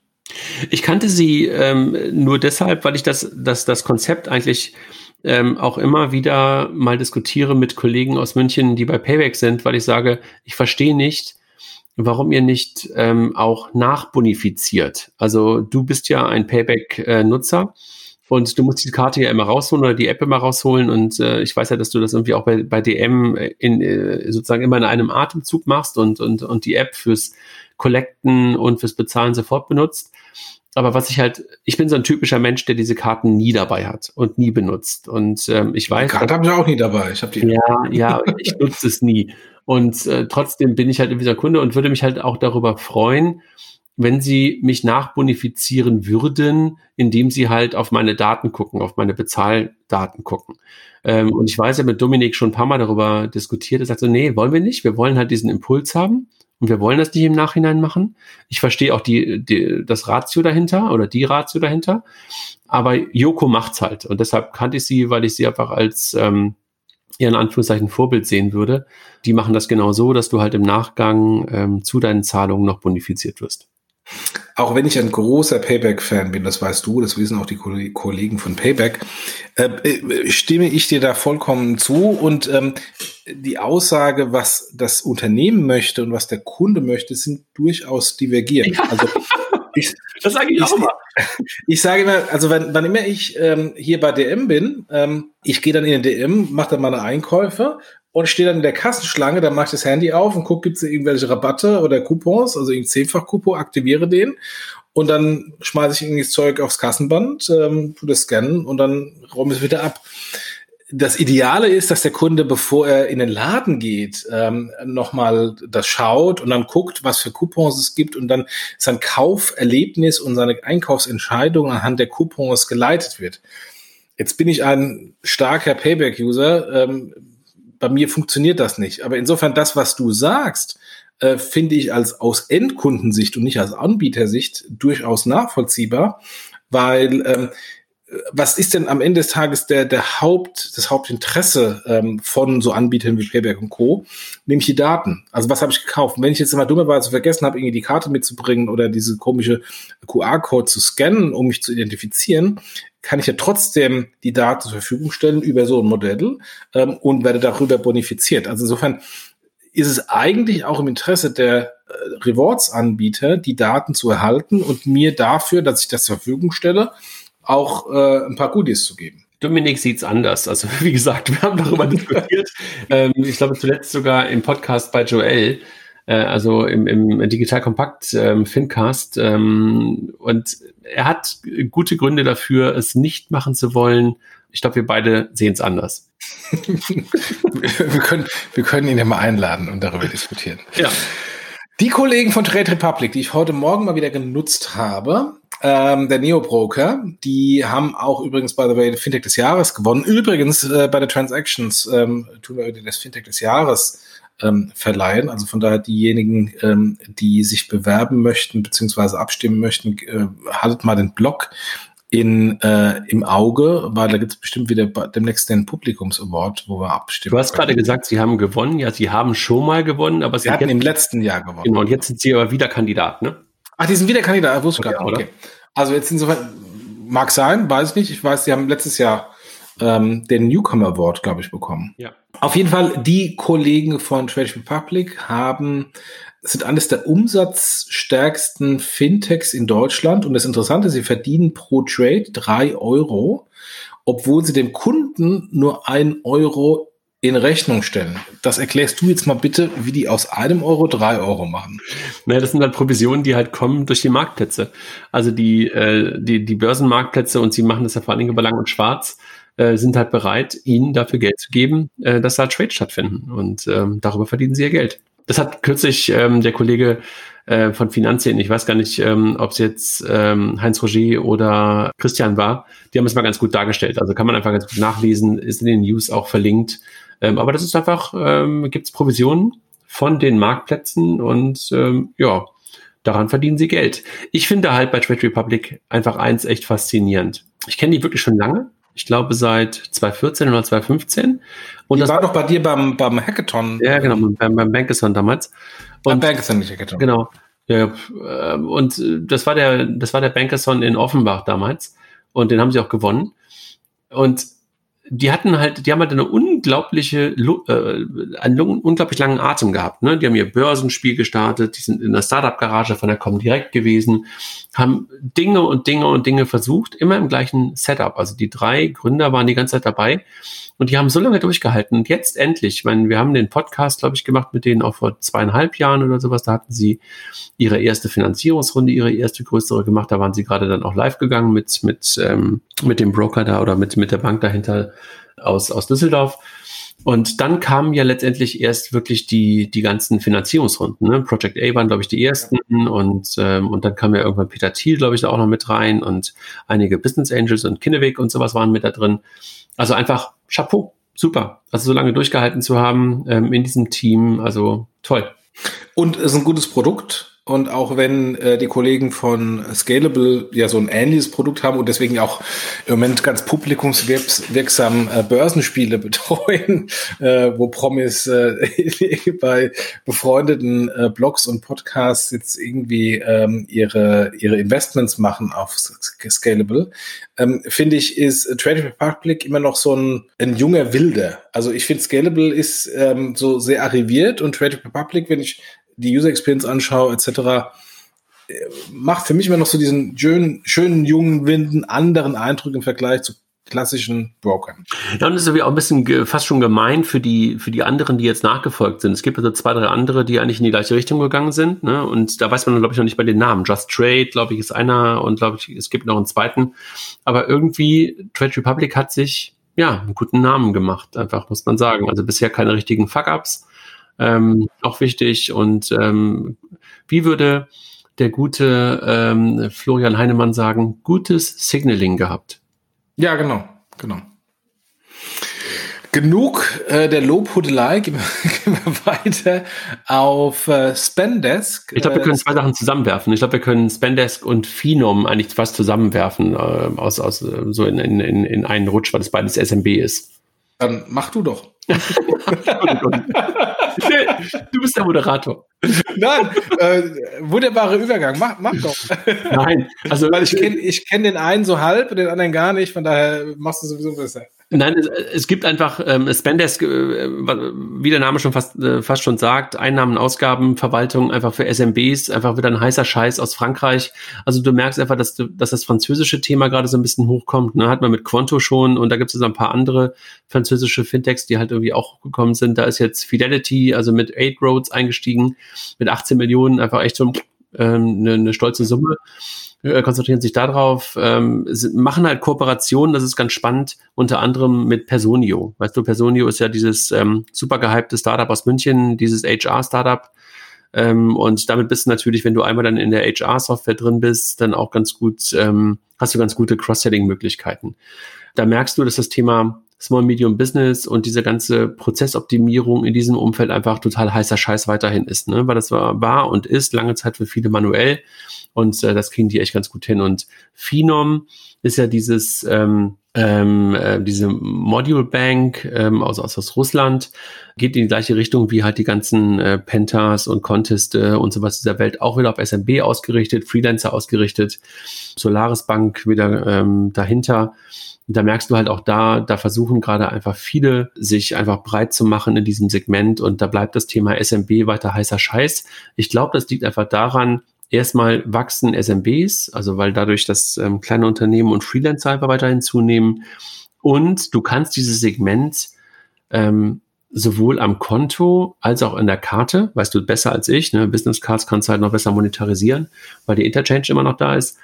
Ich kannte sie ähm, nur deshalb, weil ich das, das, das Konzept eigentlich ähm, auch immer wieder mal diskutiere mit Kollegen aus München, die bei Payback sind, weil ich sage, ich verstehe nicht, warum ihr nicht ähm, auch nachbonifiziert. Also du bist ja ein Payback-Nutzer. Äh, und du musst die Karte ja immer rausholen oder die App immer rausholen. Und äh, ich weiß ja, dass du das irgendwie auch bei, bei DM in, äh, sozusagen immer in einem Atemzug machst und, und, und die App fürs Collecten und fürs Bezahlen sofort benutzt. Aber was ich halt, ich bin so ein typischer Mensch, der diese Karten nie dabei hat und nie benutzt. Und ähm, ich weiß. Die Karte habe ich auch nie dabei. Ich habe die. Ja, ja, ich nutze es nie. Und äh, trotzdem bin ich halt irgendwie so ein Kunde und würde mich halt auch darüber freuen, wenn sie mich nachbonifizieren würden, indem sie halt auf meine Daten gucken, auf meine Bezahldaten gucken. Ähm, und ich weiß ja mit Dominik schon ein paar Mal darüber diskutiert. Er sagt so, nee, wollen wir nicht. Wir wollen halt diesen Impuls haben. Und wir wollen das nicht im Nachhinein machen. Ich verstehe auch die, die, das Ratio dahinter oder die Ratio dahinter. Aber Joko macht's halt. Und deshalb kannte ich sie, weil ich sie einfach als ähm, ihren Anführungszeichen Vorbild sehen würde. Die machen das genau so, dass du halt im Nachgang ähm, zu deinen Zahlungen noch bonifiziert wirst. Auch wenn ich ein großer Payback-Fan bin, das weißt du, das wissen auch die Kollegen von Payback, äh, äh, stimme ich dir da vollkommen zu. Und ähm, die Aussage, was das Unternehmen möchte und was der Kunde möchte, sind durchaus divergierend. Ja. Also ich, das sage ich, ich auch mal. Ich sage immer, also wenn, wann immer ich ähm, hier bei DM bin, ähm, ich gehe dann in den DM, mache dann meine Einkäufe und stehe dann in der Kassenschlange, dann mache ich das Handy auf und gucke, gibt es irgendwelche Rabatte oder Coupons, also irgendein Zehnfach-Coupon, aktiviere den und dann schmeiße ich irgendwie das Zeug aufs Kassenband, ähm, tu das scannen und dann räume es wieder ab. Das Ideale ist, dass der Kunde, bevor er in den Laden geht, ähm, nochmal das schaut und dann guckt, was für Coupons es gibt und dann sein Kauferlebnis und seine Einkaufsentscheidung anhand der Coupons geleitet wird. Jetzt bin ich ein starker Payback-User. Ähm, bei mir funktioniert das nicht. Aber insofern das, was du sagst, äh, finde ich als aus Endkundensicht und nicht als Anbietersicht durchaus nachvollziehbar, weil ähm, was ist denn am Ende des Tages der, der Haupt, das Hauptinteresse ähm, von so Anbietern wie Payback und Co., nämlich die Daten. Also was habe ich gekauft? Und wenn ich jetzt mal dummerweise vergessen habe, irgendwie die Karte mitzubringen oder diese komische QR-Code zu scannen, um mich zu identifizieren, kann ich ja trotzdem die Daten zur Verfügung stellen über so ein Modell ähm, und werde darüber bonifiziert. Also insofern ist es eigentlich auch im Interesse der äh, Rewards-Anbieter, die Daten zu erhalten und mir dafür, dass ich das zur Verfügung stelle, auch äh, ein paar Goodies zu geben. Dominik sieht's anders. Also wie gesagt, wir haben darüber diskutiert. Ähm, ich glaube zuletzt sogar im Podcast bei Joel, äh, also im, im Digital Kompakt ähm, Fincast. Ähm, und er hat gute Gründe dafür, es nicht machen zu wollen. Ich glaube, wir beide sehen es anders. wir, können, wir können ihn ja mal einladen und darüber diskutieren. Ja. Die Kollegen von Trade Republic, die ich heute Morgen mal wieder genutzt habe, ähm, der Neo-Broker, die haben auch übrigens, by the way, Fintech des Jahres gewonnen. Übrigens, äh, bei der Transactions ähm, tun wir das Fintech des Jahres ähm, verleihen. Also von daher diejenigen, ähm, die sich bewerben möchten beziehungsweise abstimmen möchten, äh, haltet mal den Blog in, äh, im Auge, weil da gibt es bestimmt wieder demnächst den Publikums-Award, wo wir abstimmen. Du hast gerade gesagt, sie haben gewonnen. Ja, sie haben schon mal gewonnen, aber sie hatten jetzt, im letzten Jahr gewonnen. Genau, und jetzt sind sie aber wieder Kandidat, ne? Ach, die sind wieder Kandidat, wusste ich ja, gerade. Okay. Also jetzt insofern, mag sein, weiß ich nicht. Ich weiß, sie haben letztes Jahr ähm, den Newcomer Award, glaube ich, bekommen. Ja. Auf jeden Fall, die Kollegen von Trade Republic haben sind eines der umsatzstärksten Fintechs in Deutschland. Und das Interessante, sie verdienen pro Trade drei Euro, obwohl sie dem Kunden nur ein Euro in Rechnung stellen. Das erklärst du jetzt mal bitte, wie die aus einem Euro drei Euro machen. Naja, das sind halt Provisionen, die halt kommen durch die Marktplätze. Also die, äh, die, die Börsenmarktplätze und sie machen das ja vor allen Dingen über Lang und Schwarz äh, sind halt bereit, ihnen dafür Geld zu geben, äh, dass da Trades stattfinden. Und ähm, darüber verdienen sie ihr Geld. Das hat kürzlich ähm, der Kollege äh, von Finanzien, ich weiß gar nicht, ähm, ob es jetzt ähm, Heinz Roger oder Christian war, die haben es mal ganz gut dargestellt. Also kann man einfach ganz gut nachlesen, ist in den News auch verlinkt. Ähm, aber das ist einfach, ähm, gibt es Provisionen von den Marktplätzen und ähm, ja, daran verdienen sie Geld. Ich finde halt bei Trade Republic einfach eins echt faszinierend. Ich kenne die wirklich schon lange. Ich glaube seit 2014 oder 2015. Und die das war doch bei dir beim, beim Hackathon. Ja, genau, beim, beim Bankathon damals. Und, beim Bankathon, nicht Hackathon. Genau. Ja, ähm, und das war der, das war der Bankathon in Offenbach damals. Und den haben sie auch gewonnen. Und die hatten halt, die haben halt eine unglaubliche, äh, einen unglaublich langen Atem gehabt. Ne? Die haben ihr Börsenspiel gestartet, die sind in der Startup-Garage von der Comdirect gewesen, haben Dinge und Dinge und Dinge versucht, immer im gleichen Setup. Also die drei Gründer waren die ganze Zeit dabei und die haben so lange durchgehalten. Und jetzt endlich, ich wir haben den Podcast, glaube ich, gemacht mit denen auch vor zweieinhalb Jahren oder sowas. Da hatten sie ihre erste Finanzierungsrunde, ihre erste größere gemacht. Da waren sie gerade dann auch live gegangen mit, mit, ähm, mit dem Broker da oder mit, mit der Bank dahinter aus, aus Düsseldorf. Und dann kamen ja letztendlich erst wirklich die, die ganzen Finanzierungsrunden. Ne? Project A waren, glaube ich, die ersten und, ähm, und dann kam ja irgendwann Peter Thiel, glaube ich, da auch noch mit rein und einige Business Angels und Kinnevik und sowas waren mit da drin. Also einfach Chapeau, super. Also so lange durchgehalten zu haben ähm, in diesem Team, also toll. Und es ist ein gutes Produkt. Und auch wenn äh, die Kollegen von Scalable ja so ein ähnliches Produkt haben und deswegen auch im Moment ganz publikumswirksam äh, Börsenspiele betreuen, äh, wo Promis äh, bei befreundeten äh, Blogs und Podcasts jetzt irgendwie ähm, ihre, ihre Investments machen auf Scalable, ähm, finde ich, ist Trade Republic immer noch so ein, ein junger Wilde. Also ich finde Scalable ist ähm, so sehr arriviert und Trade Republic, wenn ich die User Experience anschaue, etc., äh, macht für mich immer noch so diesen schönen, schönen jungen Winden anderen Eindruck im Vergleich zu klassischen Brokern. Ja, und das ist auch ein bisschen fast schon gemein für die, für die anderen, die jetzt nachgefolgt sind. Es gibt also zwei, drei andere, die eigentlich in die gleiche Richtung gegangen sind. Ne? Und da weiß man, glaube ich, noch nicht bei den Namen. Just Trade, glaube ich, ist einer und glaube ich, es gibt noch einen zweiten. Aber irgendwie, Trade Republic hat sich, ja, einen guten Namen gemacht, einfach, muss man sagen. Also bisher keine richtigen Fuck-Ups ähm, auch wichtig. Und ähm, wie würde der gute ähm, Florian Heinemann sagen, gutes Signaling gehabt? Ja, genau, genau. Genug äh, der Lobhudelei, gehen wir, gehen wir weiter auf äh, Spendesk. Ich glaube, wir können zwei Sachen zusammenwerfen. Ich glaube, wir können Spendesk und Phenom eigentlich was zusammenwerfen, äh, aus, aus, äh, so in, in, in einen Rutsch, weil das beides SMB ist. Dann mach du doch. Du bist der Moderator. Nein, äh, wunderbarer Übergang. Mach, mach doch. Nein, also weil ich kenne ich kenn den einen so halb und den anderen gar nicht. Von daher machst du sowieso besser. Nein, es, es gibt einfach ähm, Spendesk, äh, wie der Name schon fast, äh, fast schon sagt, Einnahmen, Ausgaben, Verwaltung einfach für SMBs, einfach wieder ein heißer Scheiß aus Frankreich. Also du merkst einfach, dass, du, dass das französische Thema gerade so ein bisschen hochkommt. Ne? Hat man mit Quanto schon und da gibt es ein paar andere französische Fintechs, die halt irgendwie auch gekommen sind. Da ist jetzt Fidelity, also mit Eight Roads eingestiegen, mit 18 Millionen, einfach echt so ähm, eine, eine stolze Summe. Äh, konzentrieren sich darauf, ähm, machen halt Kooperationen, das ist ganz spannend, unter anderem mit Personio. Weißt du, Personio ist ja dieses ähm, super gehypte Startup aus München, dieses HR-Startup. Ähm, und damit bist du natürlich, wenn du einmal dann in der HR-Software drin bist, dann auch ganz gut, ähm, hast du ganz gute Cross-Selling-Möglichkeiten. Da merkst du, dass das Thema Small Medium Business und diese ganze Prozessoptimierung in diesem Umfeld einfach total heißer Scheiß weiterhin ist, ne? weil das war, war und ist lange Zeit für viele manuell und äh, das kriegen die echt ganz gut hin. Und Phenom ist ja dieses ähm, ähm, äh, diese Module Bank ähm, aus, aus, aus Russland geht in die gleiche Richtung wie halt die ganzen äh, Pentas und Contest äh, und sowas dieser Welt. Auch wieder auf SMB ausgerichtet, Freelancer ausgerichtet, Solaris Bank wieder ähm, dahinter. Und da merkst du halt auch da, da versuchen gerade einfach viele sich einfach breit zu machen in diesem Segment. Und da bleibt das Thema SMB weiter heißer Scheiß. Ich glaube, das liegt einfach daran, erstmal wachsen SMBs, also weil dadurch das ähm, kleine Unternehmen und Freelancer einfach weiterhin zunehmen und du kannst dieses Segment ähm, sowohl am Konto als auch in der Karte, weißt du besser als ich, ne? Business Cards kannst du halt noch besser monetarisieren, weil die Interchange immer noch da ist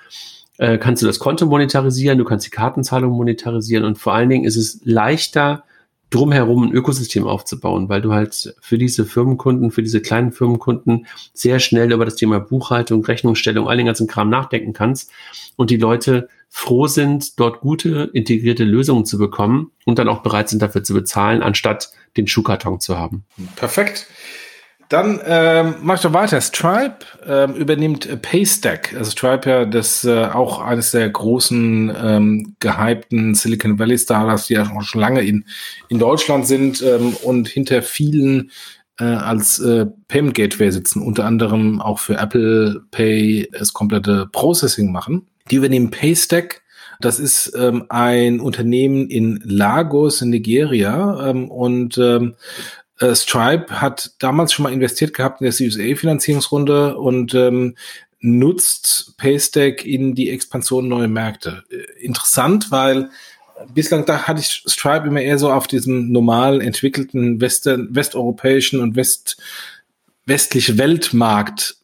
äh, kannst du das Konto monetarisieren, du kannst die Kartenzahlung monetarisieren und vor allen Dingen ist es leichter, drumherum ein Ökosystem aufzubauen, weil du halt für diese Firmenkunden, für diese kleinen Firmenkunden sehr schnell über das Thema Buchhaltung, Rechnungsstellung, all den ganzen Kram nachdenken kannst und die Leute froh sind, dort gute integrierte Lösungen zu bekommen und dann auch bereit sind dafür zu bezahlen, anstatt den Schuhkarton zu haben. Perfekt. Dann ähm, mach ich doch weiter. Stripe ähm, übernimmt Paystack. Also Stripe ja das äh, auch eines der großen ähm, gehypten Silicon Valley Startups, die ja schon lange in in Deutschland sind ähm, und hinter vielen äh, als äh, Payment Gateway sitzen, unter anderem auch für Apple Pay das komplette Processing machen. Die übernehmen Paystack. Das ist ähm, ein Unternehmen in Lagos in Nigeria ähm, und ähm, äh, Stripe hat damals schon mal investiert gehabt in der Series A Finanzierungsrunde und ähm, nutzt Paystack in die Expansion neuer Märkte. Äh, interessant, weil bislang da hatte ich Stripe immer eher so auf diesem normal entwickelten Western, westeuropäischen und west, westliche Weltmarkt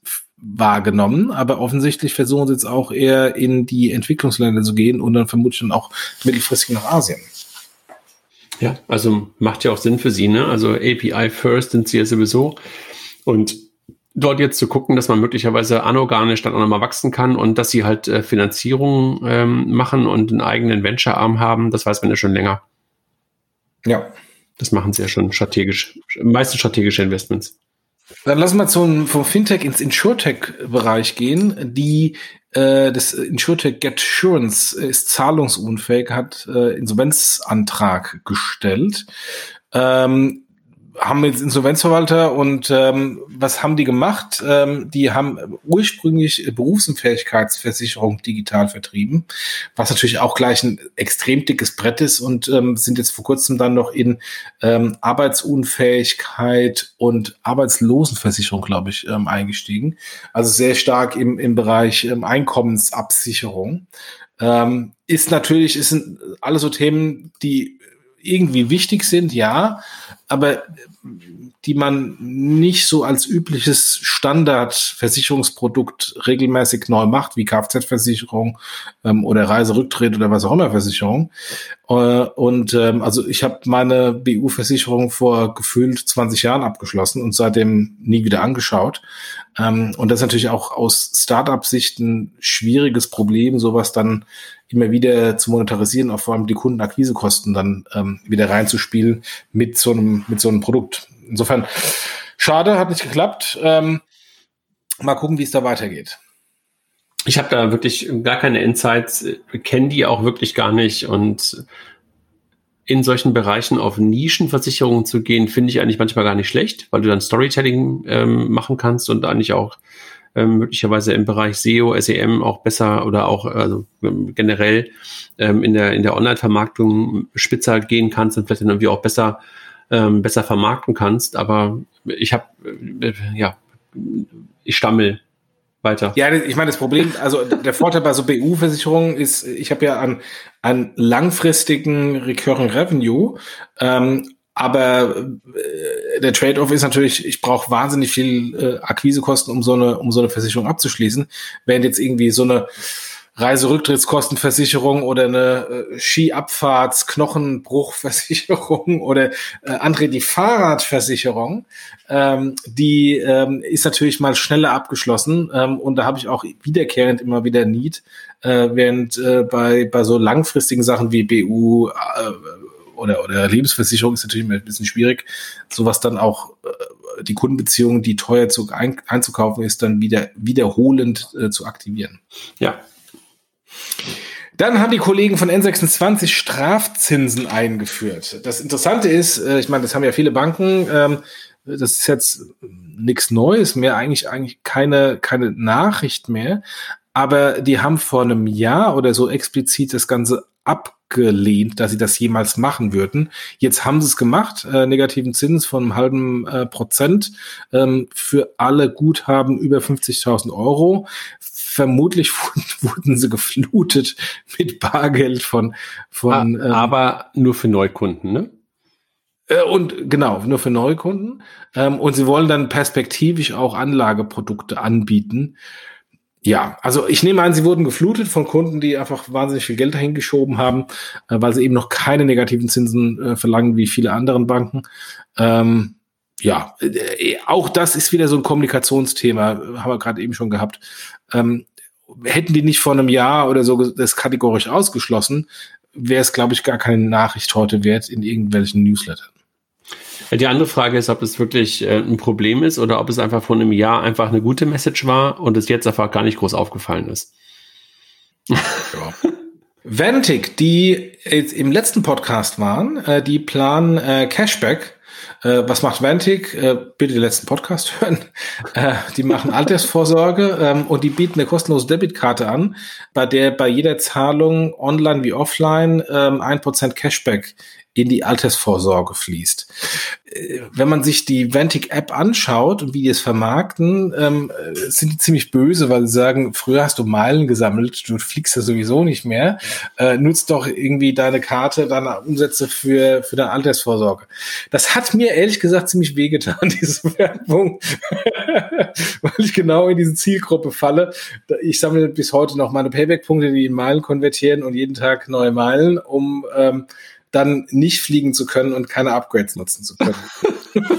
wahrgenommen, aber offensichtlich versuchen sie jetzt auch eher in die Entwicklungsländer zu gehen und dann vermutlich dann auch mittelfristig nach Asien. Ja, also macht ja auch Sinn für sie, ne? Also API First sind sie ja sowieso. Und dort jetzt zu gucken, dass man möglicherweise anorganisch dann auch nochmal wachsen kann und dass sie halt äh, Finanzierung ähm, machen und einen eigenen Venture-Arm haben, das weiß man ja schon länger. Ja. Das machen sie ja schon strategisch, meistens strategische Investments. Dann lassen wir zum, vom Fintech ins Insurtech-Bereich gehen. Die äh, das Insurtech Getsurance ist zahlungsunfähig, hat äh, Insolvenzantrag gestellt. Ähm, haben jetzt Insolvenzverwalter und ähm, was haben die gemacht? Ähm, die haben ursprünglich Berufsunfähigkeitsversicherung digital vertrieben, was natürlich auch gleich ein extrem dickes Brett ist und ähm, sind jetzt vor kurzem dann noch in ähm, Arbeitsunfähigkeit und Arbeitslosenversicherung, glaube ich, ähm, eingestiegen. Also sehr stark im, im Bereich ähm, Einkommensabsicherung. Ähm, ist natürlich, ist alles so Themen, die irgendwie wichtig sind, ja, aber die man nicht so als übliches Standardversicherungsprodukt regelmäßig neu macht, wie Kfz-Versicherung ähm, oder Reiserücktritt oder was auch immer Versicherung. Äh, und ähm, also ich habe meine BU-Versicherung vor gefühlt 20 Jahren abgeschlossen und seitdem nie wieder angeschaut. Ähm, und das ist natürlich auch aus Startup-Sicht ein schwieriges Problem, sowas dann immer wieder zu monetarisieren, auch vor allem die Kundenakquisekosten dann ähm, wieder reinzuspielen mit so einem, mit so einem Produkt. Insofern, schade, hat nicht geklappt. Ähm, mal gucken, wie es da weitergeht. Ich habe da wirklich gar keine Insights, kenne die auch wirklich gar nicht und in solchen Bereichen auf Nischenversicherungen zu gehen, finde ich eigentlich manchmal gar nicht schlecht, weil du dann Storytelling ähm, machen kannst und eigentlich auch ähm, möglicherweise im Bereich SEO, SEM auch besser oder auch also ähm, generell ähm, in der in der Online-Vermarktung spitzer gehen kannst und vielleicht irgendwie auch besser ähm, besser vermarkten kannst. Aber ich habe äh, ja ich stammel weiter. Ja, ich meine, das Problem, also der Vorteil bei so BU-Versicherungen ist, ich habe ja an, an langfristigen Recurring Revenue ähm, aber äh, der Trade-off ist natürlich, ich brauche wahnsinnig viel äh, Akquisekosten, um so eine, um so eine Versicherung abzuschließen. Während jetzt irgendwie so eine Reiserücktrittskostenversicherung oder eine äh, Skiabfahrts Knochenbruchversicherung oder äh, André die Fahrradversicherung, ähm, die ähm, ist natürlich mal schneller abgeschlossen ähm, und da habe ich auch wiederkehrend immer wieder Need, äh, während äh, bei bei so langfristigen Sachen wie BU äh, oder, oder Lebensversicherung ist natürlich ein bisschen schwierig, sowas dann auch äh, die Kundenbeziehung, die teuer zu, ein, einzukaufen ist, dann wieder wiederholend äh, zu aktivieren. Ja. Dann haben die Kollegen von N26 Strafzinsen eingeführt. Das Interessante ist, äh, ich meine, das haben ja viele Banken, ähm, das ist jetzt nichts Neues mehr, eigentlich eigentlich keine keine Nachricht mehr, aber die haben vor einem Jahr oder so explizit das Ganze ab abgelehnt, dass sie das jemals machen würden. Jetzt haben sie es gemacht, äh, negativen Zins von einem halben äh, Prozent ähm, für alle Guthaben über 50.000 Euro. Vermutlich wurden sie geflutet mit Bargeld von, von ah, ähm, aber nur für Neukunden, ne? Äh, und genau, nur für Neukunden. Ähm, und sie wollen dann perspektivisch auch Anlageprodukte anbieten. Ja, also ich nehme an, sie wurden geflutet von Kunden, die einfach wahnsinnig viel Geld dahin geschoben haben, äh, weil sie eben noch keine negativen Zinsen äh, verlangen wie viele anderen Banken. Ähm, ja, äh, auch das ist wieder so ein Kommunikationsthema, haben wir gerade eben schon gehabt. Ähm, hätten die nicht vor einem Jahr oder so das kategorisch ausgeschlossen, wäre es, glaube ich, gar keine Nachricht heute wert in irgendwelchen Newslettern. Die andere Frage ist, ob es wirklich äh, ein Problem ist oder ob es einfach vor einem Jahr einfach eine gute Message war und es jetzt einfach gar nicht groß aufgefallen ist. Ja. Ventic, die im letzten Podcast waren, äh, die planen äh, Cashback. Was macht Ventic? Äh, bitte den letzten Podcast hören. Die machen Altersvorsorge ähm, und die bieten eine kostenlose Debitkarte an, bei der bei jeder Zahlung online wie offline ähm, ein Prozent Cashback in die Altersvorsorge fließt. Äh, wenn man sich die Ventic-App anschaut und wie die es vermarkten, ähm, sind die ziemlich böse, weil sie sagen, früher hast du Meilen gesammelt, du fliegst ja sowieso nicht mehr, äh, nutzt doch irgendwie deine Karte, deine Umsätze für, für deine Altersvorsorge. Das hat mir ehrlich gesagt ziemlich wehgetan, diese Werbung, weil ich genau in diese Zielgruppe falle. Ich sammle bis heute noch meine Payback-Punkte, die in Meilen konvertieren und jeden Tag neue Meilen, um ähm, dann nicht fliegen zu können und keine Upgrades nutzen zu können.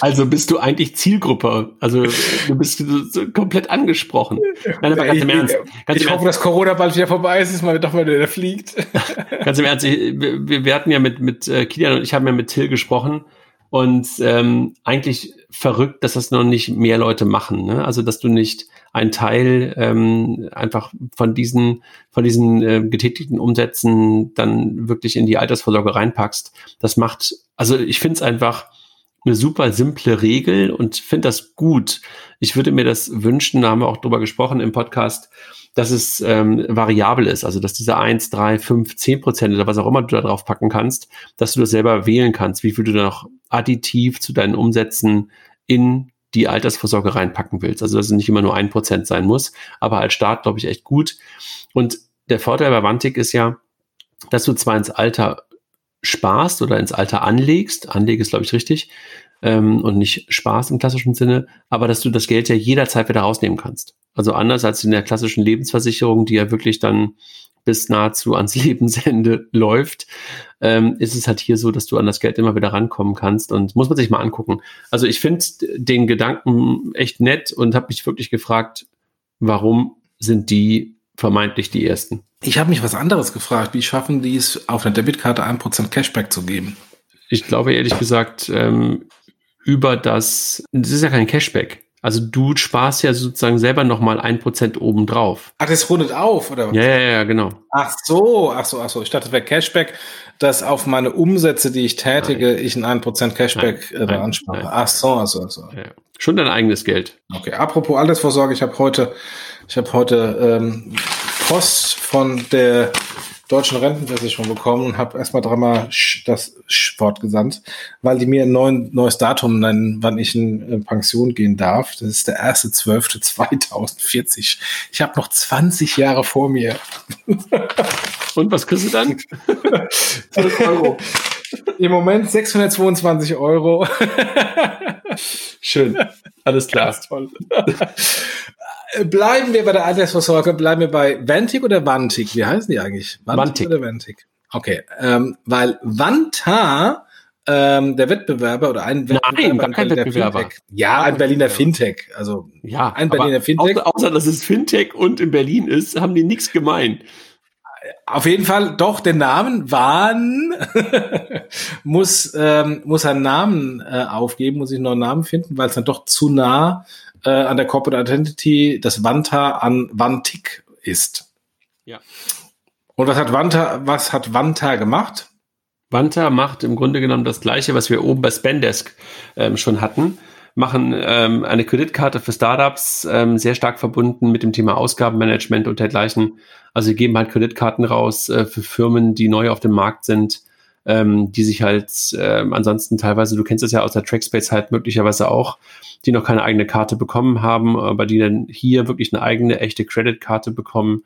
Also bist du eigentlich Zielgruppe. Also du bist so komplett angesprochen. Nein, aber ganz im Ernst. Ganz ich im hoffe, Ernst. dass Corona bald wieder vorbei ist, dass man doch mal wieder fliegt. Ganz im Ernst, wir, wir hatten ja mit, mit äh, Kilian und ich haben ja mit Till gesprochen und ähm, eigentlich verrückt, dass das noch nicht mehr Leute machen. Ne? Also dass du nicht ein Teil ähm, einfach von diesen von diesen äh, getätigten Umsätzen dann wirklich in die Altersvorsorge reinpackst. Das macht, also ich finde es einfach eine super simple Regel und finde das gut. Ich würde mir das wünschen, da haben wir auch drüber gesprochen im Podcast, dass es ähm, variabel ist, also dass diese eins, drei, fünf, zehn Prozent oder was auch immer du da drauf packen kannst, dass du das selber wählen kannst, wie viel du da noch additiv zu deinen Umsätzen in die Altersvorsorge reinpacken willst. Also dass es nicht immer nur ein Prozent sein muss, aber als Start glaube ich echt gut. Und der Vorteil bei Vantik ist ja, dass du zwar ins Alter sparst oder ins Alter anlegst, Anlege ist glaube ich richtig, ähm, und nicht Spaß im klassischen Sinne, aber dass du das Geld ja jederzeit wieder rausnehmen kannst. Also anders als in der klassischen Lebensversicherung, die ja wirklich dann bis nahezu ans Lebensende läuft, ähm, ist es halt hier so, dass du an das Geld immer wieder rankommen kannst und muss man sich mal angucken. Also ich finde den Gedanken echt nett und habe mich wirklich gefragt, warum sind die vermeintlich die ersten? Ich habe mich was anderes gefragt. Wie schaffen die es, auf einer Debitkarte ein Prozent Cashback zu geben? Ich glaube ehrlich gesagt, ähm, über das, das ist ja kein Cashback. Also du sparst ja sozusagen selber nochmal ein Prozent obendrauf. Ach, das rundet auf, oder was? Ja, ja, ja, genau. Ach so, ach so, ach so. Ich dachte, das wäre Cashback, dass auf meine Umsätze, die ich tätige, nein. ich ein 1% Cashback nein, äh, anspare. Ach so, ach so, ach so. Ja. Schon dein eigenes Geld. Okay, apropos Altersvorsorge, ich habe heute, ich habe heute ähm, Post von der deutschen Rentenversicherung bekommen und habe erstmal dreimal das Wort gesandt, weil die mir ein neuen, neues Datum nennen, wann ich in äh, Pension gehen darf. Das ist der 1.12.2040. Ich habe noch 20 Jahre vor mir. Und was kriegst du dann? Euro. Im Moment 622 Euro. Schön. Alles klar. toll. Bleiben wir bei der Altersvorsorge, bleiben wir bei Vantic oder Vantic? Wie heißen die eigentlich? Vantic, oder Vantic? Okay, ähm, weil Vanta ähm, der Wettbewerber oder ein Wettbewerber, Nein, gar kein Wettbewerber. Fintech. Ja, ein Berliner Fintech. Also ja, ein Berliner Fintech. Außer, außer dass es Fintech und in Berlin ist, haben die nichts gemein. Auf jeden Fall doch den Namen Wann muss ähm, muss einen Namen äh, aufgeben, muss ich einen neuen Namen finden, weil es dann doch zu nah äh, an der Corporate Identity das Wanta an Wantik ist. Ja. Und was hat Wanta, was hat Wanta gemacht? Wanta macht im Grunde genommen das Gleiche, was wir oben bei Spendesk ähm, schon hatten. Machen ähm, eine Kreditkarte für Startups, ähm, sehr stark verbunden mit dem Thema Ausgabenmanagement und dergleichen. Also sie geben halt Kreditkarten raus äh, für Firmen, die neu auf dem Markt sind, ähm, die sich halt ähm, ansonsten teilweise, du kennst es ja aus der Trackspace halt möglicherweise auch, die noch keine eigene Karte bekommen haben, aber die dann hier wirklich eine eigene echte Kreditkarte bekommen,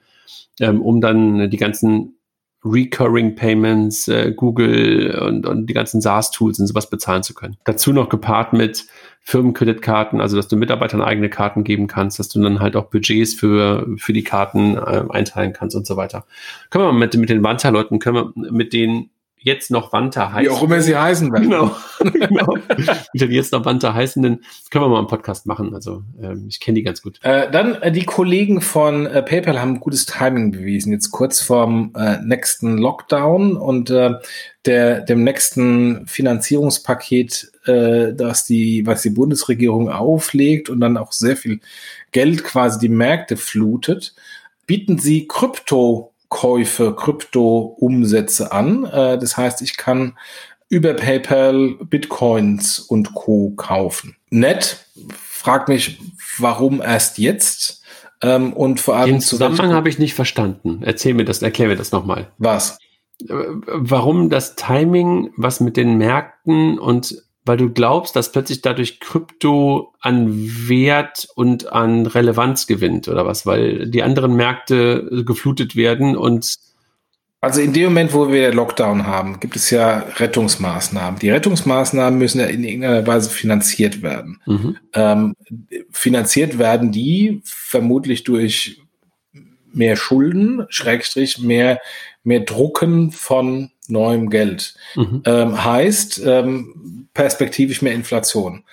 ähm, um dann die ganzen Recurring Payments, äh, Google und, und die ganzen SaaS-Tools und sowas bezahlen zu können. Dazu noch gepaart mit Firmenkreditkarten, also dass du Mitarbeitern eigene Karten geben kannst, dass du dann halt auch Budgets für, für die Karten äh, einteilen kannst und so weiter. Können wir mit, mit den Wanta-Leuten, können wir mit denen jetzt noch Wanta heißen. Wie auch immer sie heißen werden. Genau. genau. Mit den jetzt noch Wanta heißenden können wir mal einen Podcast machen. Also ähm, ich kenne die ganz gut. Äh, dann äh, die Kollegen von äh, PayPal haben gutes Timing bewiesen. Jetzt kurz vorm äh, nächsten Lockdown und äh, der dem nächsten Finanzierungspaket, äh, das die was die Bundesregierung auflegt und dann auch sehr viel Geld quasi die Märkte flutet, bieten sie Krypto Käufe, Krypto-Umsätze an. Äh, das heißt, ich kann über PayPal Bitcoins und Co. kaufen. Nett, frag mich, warum erst jetzt? Ähm, und vor allem Den Zusammenhang habe ich nicht verstanden. Erzähl mir das, erklär mir das nochmal. Was? Äh, warum das Timing, was mit den Märkten und weil du glaubst, dass plötzlich dadurch Krypto an Wert und an Relevanz gewinnt oder was, weil die anderen Märkte geflutet werden und also in dem Moment, wo wir Lockdown haben, gibt es ja Rettungsmaßnahmen. Die Rettungsmaßnahmen müssen ja in irgendeiner Weise finanziert werden. Mhm. Ähm, finanziert werden die vermutlich durch mehr Schulden, Schrägstrich, mehr, mehr Drucken von neuem Geld. Mhm. Ähm, heißt ähm, perspektivisch mehr Inflation.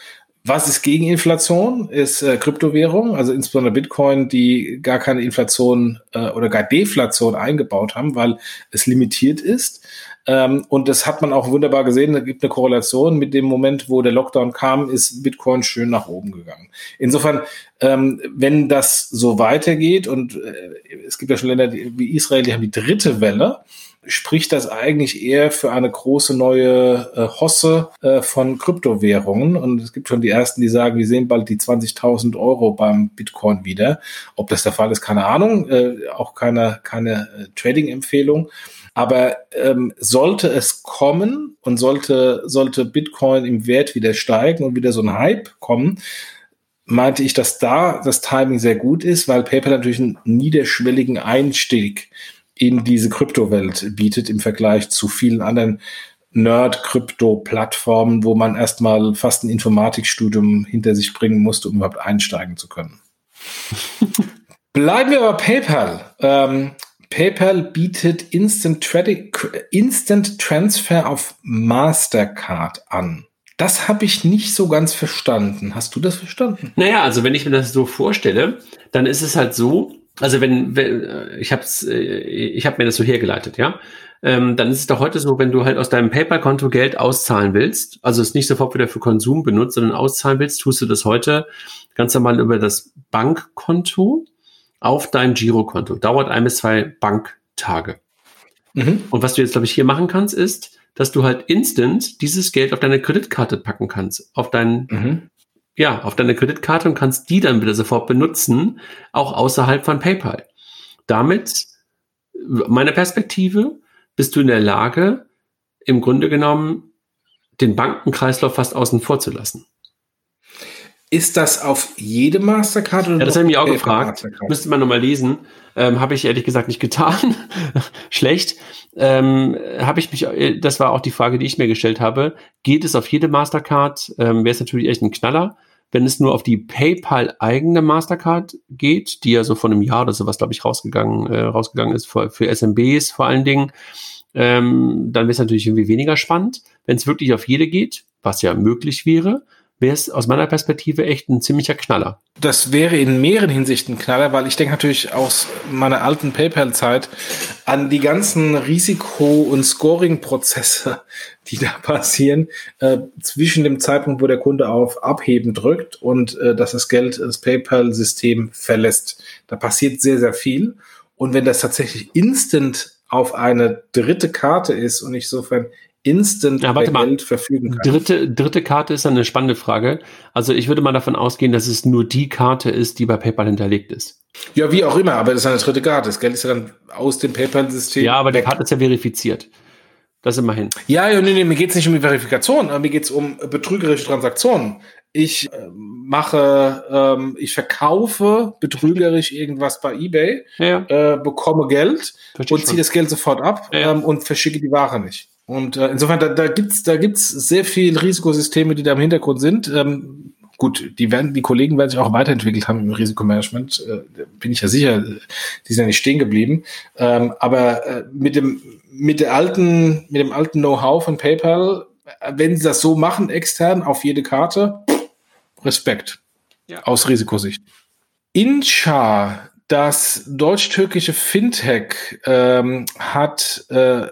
Was ist gegen Inflation? Ist äh, Kryptowährung, also insbesondere Bitcoin, die gar keine Inflation äh, oder gar Deflation eingebaut haben, weil es limitiert ist. Ähm, und das hat man auch wunderbar gesehen. Da gibt eine Korrelation mit dem Moment, wo der Lockdown kam, ist Bitcoin schön nach oben gegangen. Insofern, ähm, wenn das so weitergeht und äh, es gibt ja schon Länder wie Israel, die haben die dritte Welle, spricht das eigentlich eher für eine große neue äh, Hosse äh, von Kryptowährungen. Und es gibt schon die ersten, die sagen, wir sehen bald die 20.000 Euro beim Bitcoin wieder. Ob das der Fall ist, keine Ahnung. Äh, auch keine, keine äh, Trading-Empfehlung. Aber ähm, sollte es kommen und sollte, sollte Bitcoin im Wert wieder steigen und wieder so ein Hype kommen, meinte ich, dass da das Timing sehr gut ist, weil PayPal natürlich einen niederschwelligen Einstieg in diese Kryptowelt bietet im Vergleich zu vielen anderen Nerd-Krypto-Plattformen, wo man erstmal fast ein Informatikstudium hinter sich bringen musste, um überhaupt einsteigen zu können. Bleiben wir bei PayPal. Ähm, PayPal bietet Instant, Instant Transfer auf Mastercard an. Das habe ich nicht so ganz verstanden. Hast du das verstanden? Naja, also wenn ich mir das so vorstelle, dann ist es halt so, also wenn, wenn äh, ich habe äh, ich hab mir das so hergeleitet, ja, ähm, dann ist es doch heute so, wenn du halt aus deinem PayPal-Konto Geld auszahlen willst, also es nicht sofort wieder für Konsum benutzt, sondern auszahlen willst, tust du das heute ganz normal über das Bankkonto auf dein Girokonto. Dauert ein bis zwei Banktage. Mhm. Und was du jetzt, glaube ich, hier machen kannst, ist, dass du halt instant dieses Geld auf deine Kreditkarte packen kannst, auf deinen mhm ja, auf deine Kreditkarte und kannst die dann wieder sofort benutzen, auch außerhalb von PayPal. Damit, meiner Perspektive, bist du in der Lage, im Grunde genommen den Bankenkreislauf fast außen vor zu lassen. Ist das auf jede Mastercard? Oder ja, das habe ich mich auch gefragt. Müsste man nochmal lesen. Ähm, habe ich ehrlich gesagt nicht getan. Schlecht. Ähm, habe ich mich, äh, das war auch die Frage, die ich mir gestellt habe. Geht es auf jede Mastercard? Ähm, Wäre es natürlich echt ein Knaller. Wenn es nur auf die PayPal eigene Mastercard geht, die ja so vor einem Jahr oder sowas, glaube ich, rausgegangen, äh, rausgegangen ist, für, für SMBs vor allen Dingen, ähm, dann wäre es natürlich irgendwie weniger spannend. Wenn es wirklich auf jede geht, was ja möglich wäre, wäre es aus meiner Perspektive echt ein ziemlicher Knaller. Das wäre in mehreren Hinsichten ein Knaller, weil ich denke natürlich aus meiner alten PayPal-Zeit an die ganzen Risiko- und Scoring-Prozesse, die da passieren, äh, zwischen dem Zeitpunkt, wo der Kunde auf Abheben drückt und äh, dass das Geld das PayPal-System verlässt. Da passiert sehr, sehr viel. Und wenn das tatsächlich instant auf eine dritte Karte ist und ich insofern instant ja, warte mal. Geld verfügen kann. Dritte, dritte Karte ist eine spannende Frage. Also ich würde mal davon ausgehen, dass es nur die Karte ist, die bei PayPal hinterlegt ist. Ja, wie auch immer, aber das ist eine dritte Karte. Das Geld ist ja dann aus dem PayPal-System. Ja, aber weg. die Karte ist ja verifiziert. Das immerhin. Ja, ja, nee, nee, mir geht's nicht um die Verifikation, mir geht's um betrügerische Transaktionen. Ich äh, mache, ähm, ich verkaufe betrügerisch irgendwas bei eBay, ja, ja. Äh, bekomme Geld Verstehe und ziehe das Geld sofort ab ja, ähm, und verschicke die Ware nicht. Und äh, insofern, da, da gibt's da gibt's sehr viel Risikosysteme, die da im Hintergrund sind. Ähm, gut, die werden, die Kollegen werden sich auch weiterentwickelt haben im Risikomanagement, äh, bin ich ja sicher, die sind ja nicht stehen geblieben. Ähm, aber äh, mit dem, mit der alten, mit dem alten Know-how von PayPal, äh, wenn sie das so machen, extern auf jede Karte, Respekt. Ja. Aus Risikosicht. Incha, das deutsch-türkische Fintech, ähm, hat äh,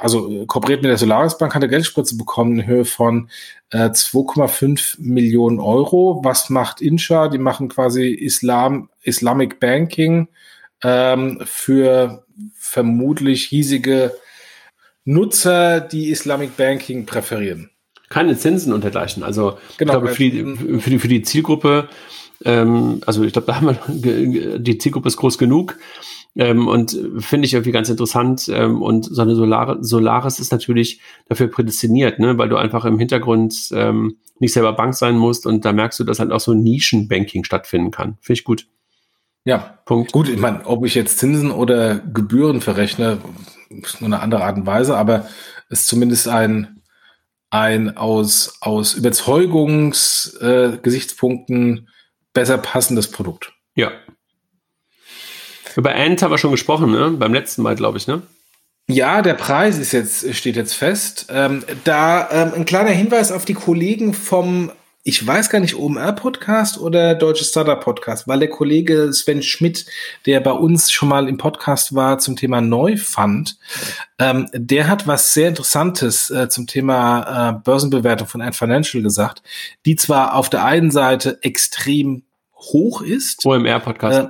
also kooperiert mit der Solaris Bank, hat eine Geldspritze bekommen in Höhe von äh, 2,5 Millionen Euro. Was macht Insha? Die machen quasi Islam, Islamic Banking ähm, für vermutlich hiesige Nutzer, die Islamic Banking präferieren. Keine Zinsen und dergleichen. Also genau, ich glaube, für die, für die, für die Zielgruppe, ähm, also ich glaube, da haben wir, die Zielgruppe ist groß genug. Ähm, und finde ich irgendwie ganz interessant. Ähm, und so eine Solar Solaris ist natürlich dafür prädestiniert, ne? weil du einfach im Hintergrund ähm, nicht selber Bank sein musst und da merkst du, dass halt auch so Nischenbanking stattfinden kann. Finde ich gut. Ja, Punkt. Gut, ich meine, ob ich jetzt Zinsen oder Gebühren verrechne, ist nur eine andere Art und Weise, aber ist zumindest ein, ein aus, aus Überzeugungsgesichtspunkten äh, besser passendes Produkt. Ja, über Ant haben wir schon gesprochen, ne? Beim letzten Mal, glaube ich, ne? Ja, der Preis ist jetzt, steht jetzt fest. Ähm, da ähm, ein kleiner Hinweis auf die Kollegen vom, ich weiß gar nicht, OMR-Podcast oder Deutsche Startup-Podcast, weil der Kollege Sven Schmidt, der bei uns schon mal im Podcast war zum Thema Neufund, ähm, der hat was sehr Interessantes äh, zum Thema äh, Börsenbewertung von Ant Financial gesagt, die zwar auf der einen Seite extrem hoch ist. OMR-Podcast. Äh,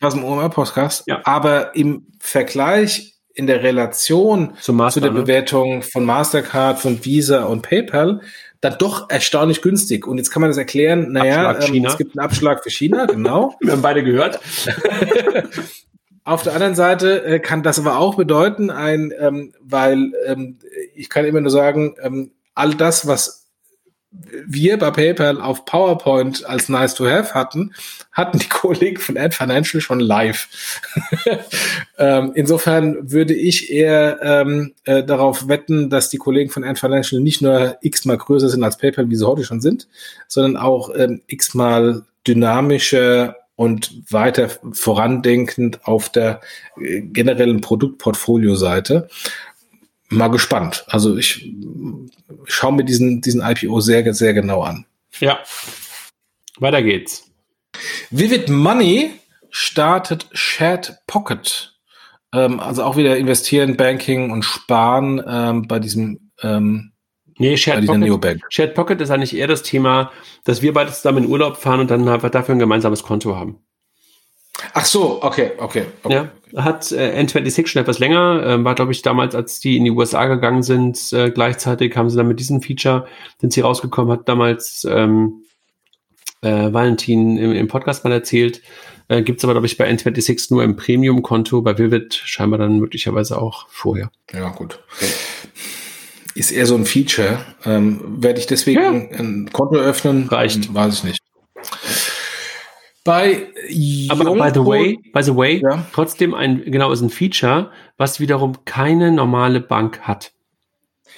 was im OMR-Podcast, ja. aber im Vergleich in der Relation Master, zu der ne? Bewertung von Mastercard, von Visa und PayPal dann doch erstaunlich günstig. Und jetzt kann man das erklären, naja, ähm, es gibt einen Abschlag für China, genau. Wir haben beide gehört. Auf der anderen Seite äh, kann das aber auch bedeuten, ein, ähm, weil ähm, ich kann immer nur sagen, ähm, all das, was wir bei PayPal auf PowerPoint als nice to have hatten, hatten die Kollegen von Ad Financial schon live. ähm, insofern würde ich eher ähm, äh, darauf wetten, dass die Kollegen von Ad Financial nicht nur x-mal größer sind als PayPal, wie sie heute schon sind, sondern auch ähm, x-mal dynamischer und weiter vorandenkend auf der äh, generellen Produktportfolio-Seite mal gespannt. Also ich schaue mir diesen, diesen IPO sehr, sehr genau an. Ja. Weiter geht's. Vivid Money startet Shared Pocket. Ähm, also auch wieder investieren, Banking und Sparen ähm, bei diesem ähm, Nee, Shared Pocket, Shared Pocket ist eigentlich eher das Thema, dass wir beide zusammen in Urlaub fahren und dann einfach dafür ein gemeinsames Konto haben. Ach so, okay, okay. okay. Ja, hat äh, N26 schon etwas länger, äh, war glaube ich damals, als die in die USA gegangen sind, äh, gleichzeitig haben sie dann mit diesem Feature, sind sie rausgekommen, hat damals ähm, äh, Valentin im, im Podcast mal erzählt. Äh, Gibt es aber, glaube ich, bei N26 nur im Premium-Konto, bei Vivid scheinbar dann möglicherweise auch vorher. Ja, gut. Ist eher so ein Feature. Ähm, Werde ich deswegen ja. ein Konto öffnen? Reicht. Weiß ich nicht. Bei Aber by the way, by the way, ja. trotzdem ein, genau, ist ein Feature, was wiederum keine normale Bank hat.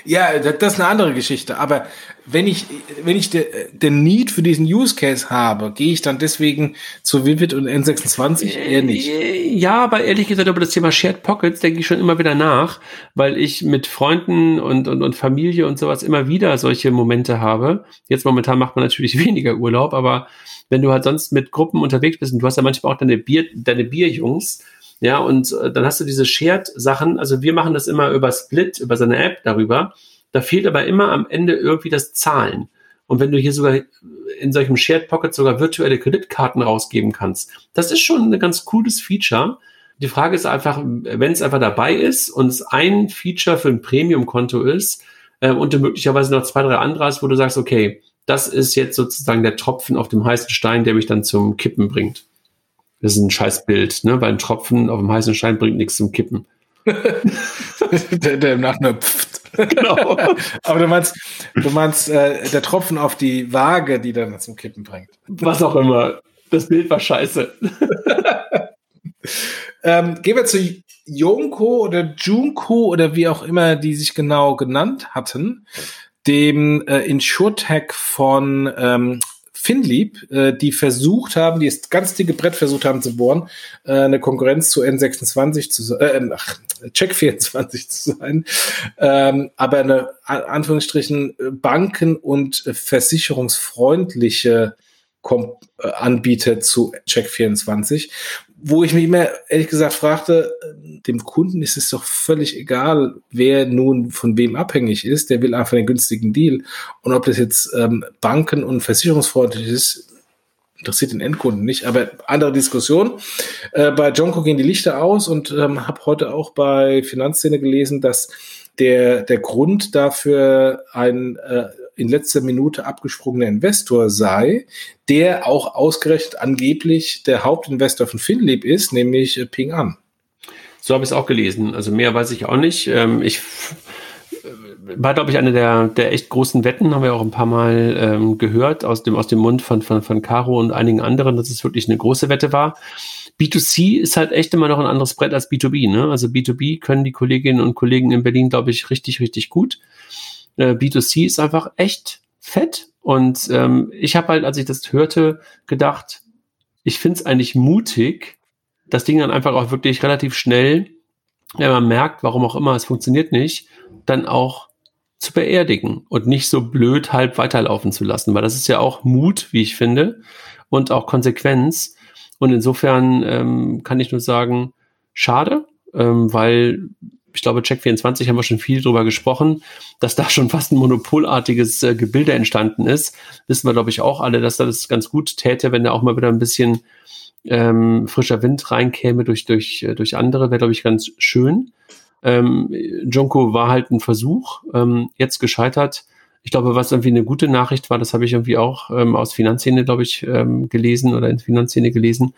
Ja, das ist eine andere Geschichte. Aber wenn ich, wenn ich den Need für diesen Use Case habe, gehe ich dann deswegen zu Vivid und N26 eher nicht. Äh, ja, aber ehrlich gesagt über das Thema Shared Pockets denke ich schon immer wieder nach, weil ich mit Freunden und, und, und Familie und sowas immer wieder solche Momente habe. Jetzt momentan macht man natürlich weniger Urlaub, aber wenn du halt sonst mit Gruppen unterwegs bist und du hast ja manchmal auch deine Bier, deine Bierjungs, ja, und äh, dann hast du diese Shared-Sachen. Also wir machen das immer über Split, über so eine App darüber. Da fehlt aber immer am Ende irgendwie das Zahlen. Und wenn du hier sogar in solchem Shared Pocket sogar virtuelle Kreditkarten rausgeben kannst, das ist schon ein ganz cooles Feature. Die Frage ist einfach, wenn es einfach dabei ist und es ein Feature für ein Premium-Konto ist äh, und du möglicherweise noch zwei, drei andere hast, wo du sagst, okay, das ist jetzt sozusagen der Tropfen auf dem heißen Stein, der mich dann zum Kippen bringt. Das ist ein scheiß Bild, ne? Weil ein Tropfen auf dem heißen Stein bringt nichts zum Kippen. der, der im Nachhinein. Genau. Aber du meinst, du meinst äh, der Tropfen auf die Waage, die dann zum Kippen bringt. Was auch immer. Das Bild war scheiße. ähm, gehen wir zu Yonko oder Junko oder wie auch immer die sich genau genannt hatten, dem äh, Insurtech von ähm, Finlieb, äh, die versucht haben, die das ganz dicke Brett versucht haben zu bohren, äh, eine Konkurrenz zu N26 zu äh, ach, Check24 zu sein, ähm, aber eine Anführungsstrichen Banken- und versicherungsfreundliche Kom äh, Anbieter zu Check24, wo ich mich immer ehrlich gesagt fragte, dem Kunden ist es doch völlig egal, wer nun von wem abhängig ist, der will einfach einen günstigen Deal. Und ob das jetzt ähm, Banken- und versicherungsfreundlich ist, interessiert den Endkunden nicht. Aber andere Diskussion. Äh, bei Jonko gehen die Lichter aus und ähm, habe heute auch bei Finanzszene gelesen, dass der, der Grund dafür ein äh, in letzter Minute abgesprungener Investor sei, der auch ausgerechnet angeblich der Hauptinvestor von Finlib ist, nämlich äh, Ping An. So habe ich es auch gelesen. Also mehr weiß ich auch nicht. Ähm, ich war, glaube ich, eine der, der echt großen Wetten, haben wir auch ein paar Mal ähm, gehört aus dem, aus dem Mund von, von, von Caro und einigen anderen, dass es wirklich eine große Wette war. B2C ist halt echt immer noch ein anderes Brett als B2B. Ne? Also B2B können die Kolleginnen und Kollegen in Berlin, glaube ich, richtig, richtig gut. Äh, B2C ist einfach echt fett. Und ähm, ich habe halt, als ich das hörte, gedacht, ich finde es eigentlich mutig, das Ding dann einfach auch wirklich relativ schnell, wenn man merkt, warum auch immer, es funktioniert nicht, dann auch zu beerdigen und nicht so blöd halb weiterlaufen zu lassen, weil das ist ja auch Mut, wie ich finde, und auch Konsequenz. Und insofern ähm, kann ich nur sagen, schade, ähm, weil ich glaube, Check24 haben wir schon viel drüber gesprochen, dass da schon fast ein monopolartiges äh, Gebilde entstanden ist. Wissen wir, glaube ich, auch alle, dass das ganz gut täte, wenn da auch mal wieder ein bisschen ähm, frischer Wind reinkäme durch, durch, äh, durch andere, wäre, glaube ich, ganz schön. Ähm, Jonko war halt ein Versuch, ähm, jetzt gescheitert. Ich glaube, was irgendwie eine gute Nachricht war, das habe ich irgendwie auch ähm, aus Finanzszene, glaube ich, ähm, gelesen oder in Finanzszene gelesen,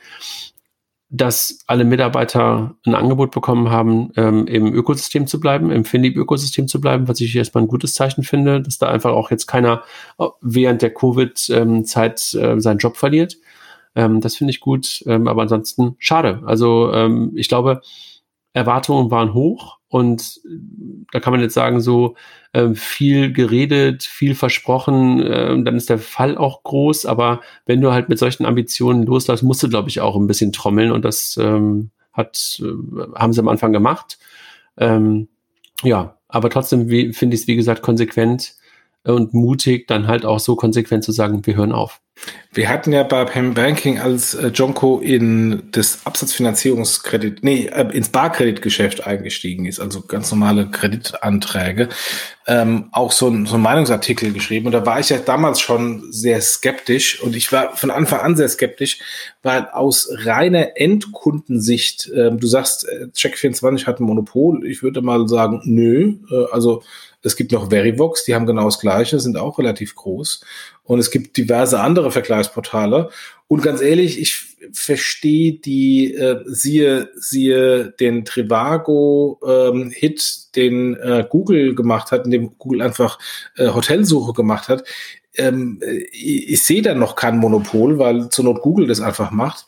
dass alle Mitarbeiter ein Angebot bekommen haben, ähm, im Ökosystem zu bleiben, im Finlieb-Ökosystem zu bleiben, was ich erstmal ein gutes Zeichen finde, dass da einfach auch jetzt keiner äh, während der Covid-Zeit äh, seinen Job verliert. Ähm, das finde ich gut, ähm, aber ansonsten schade. Also ähm, ich glaube, Erwartungen waren hoch und da kann man jetzt sagen, so äh, viel geredet, viel versprochen, äh, dann ist der Fall auch groß, aber wenn du halt mit solchen Ambitionen loslässt, musst du, glaube ich, auch ein bisschen trommeln. Und das ähm, hat, äh, haben sie am Anfang gemacht. Ähm, ja, aber trotzdem finde ich es, wie gesagt, konsequent und mutig, dann halt auch so konsequent zu sagen, wir hören auf. Wir hatten ja bei Pam Banking, als äh, Jonko in das Absatzfinanzierungskredit, nee, äh, ins Barkreditgeschäft eingestiegen ist, also ganz normale Kreditanträge, ähm, auch so ein, so ein Meinungsartikel geschrieben. Und da war ich ja damals schon sehr skeptisch und ich war von Anfang an sehr skeptisch, weil aus reiner Endkundensicht, ähm, du sagst, äh, Check24 hat ein Monopol, ich würde mal sagen, nö, äh, also es gibt noch Verivox, die haben genau das Gleiche, sind auch relativ groß. Und es gibt diverse andere Vergleichsportale. Und ganz ehrlich, ich verstehe die, äh, siehe, siehe den Trivago-Hit, ähm, den äh, Google gemacht hat, in dem Google einfach äh, Hotelsuche gemacht hat. Ähm, ich, ich sehe da noch kein Monopol, weil zur Not Google das einfach macht.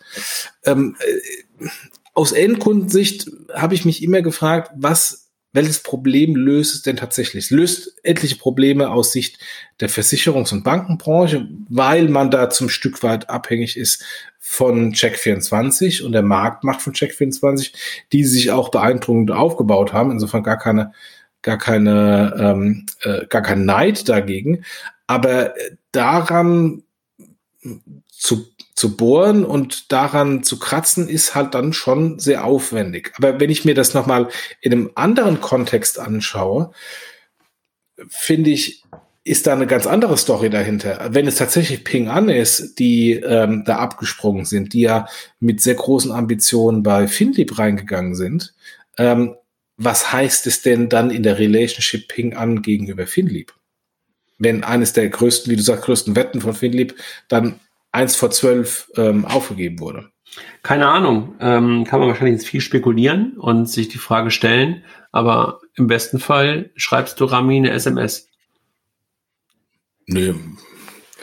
Ähm, äh, aus Endkundensicht habe ich mich immer gefragt, was welches Problem löst es denn tatsächlich? Es löst etliche Probleme aus Sicht der Versicherungs- und Bankenbranche, weil man da zum Stück weit abhängig ist von Check24 und der Marktmacht von Check24, die sich auch beeindruckend aufgebaut haben. Insofern gar keine, gar keine, ähm, äh, gar kein Neid dagegen. Aber daran zu zu bohren und daran zu kratzen, ist halt dann schon sehr aufwendig. Aber wenn ich mir das nochmal in einem anderen Kontext anschaue, finde ich, ist da eine ganz andere Story dahinter. Wenn es tatsächlich Ping An ist, die ähm, da abgesprungen sind, die ja mit sehr großen Ambitionen bei Finlieb reingegangen sind, ähm, was heißt es denn dann in der Relationship Ping An gegenüber Finlieb? Wenn eines der größten, wie du sagst, größten Wetten von Finlieb dann eins vor zwölf ähm, aufgegeben wurde? Keine Ahnung. Ähm, kann man wahrscheinlich jetzt viel spekulieren und sich die Frage stellen. Aber im besten Fall schreibst du Rami eine SMS. Nö.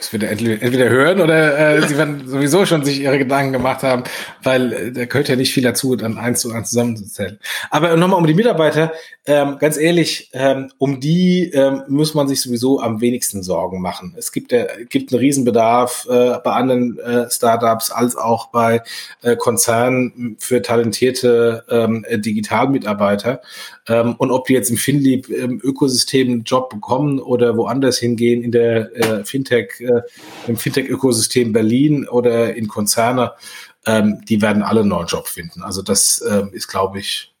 Das wird er entweder, hören oder äh, sie werden sowieso schon sich ihre Gedanken gemacht haben, weil äh, da gehört ja nicht viel dazu, dann eins zu eins zusammenzuzählen. Aber nochmal um die Mitarbeiter, ähm, ganz ehrlich, ähm, um die ähm, muss man sich sowieso am wenigsten Sorgen machen. Es gibt, ja, gibt einen Riesenbedarf äh, bei anderen äh, Startups als auch bei äh, Konzernen für talentierte ähm, Digitalmitarbeiter. Ähm, und ob die jetzt im Finlieb im Ökosystem einen Job bekommen oder woanders hingehen in der äh, Fintech, äh, im Fintech-Ökosystem Berlin oder in Konzerne, ähm, die werden alle einen neuen Job finden. Also das ähm, ist, glaube ich,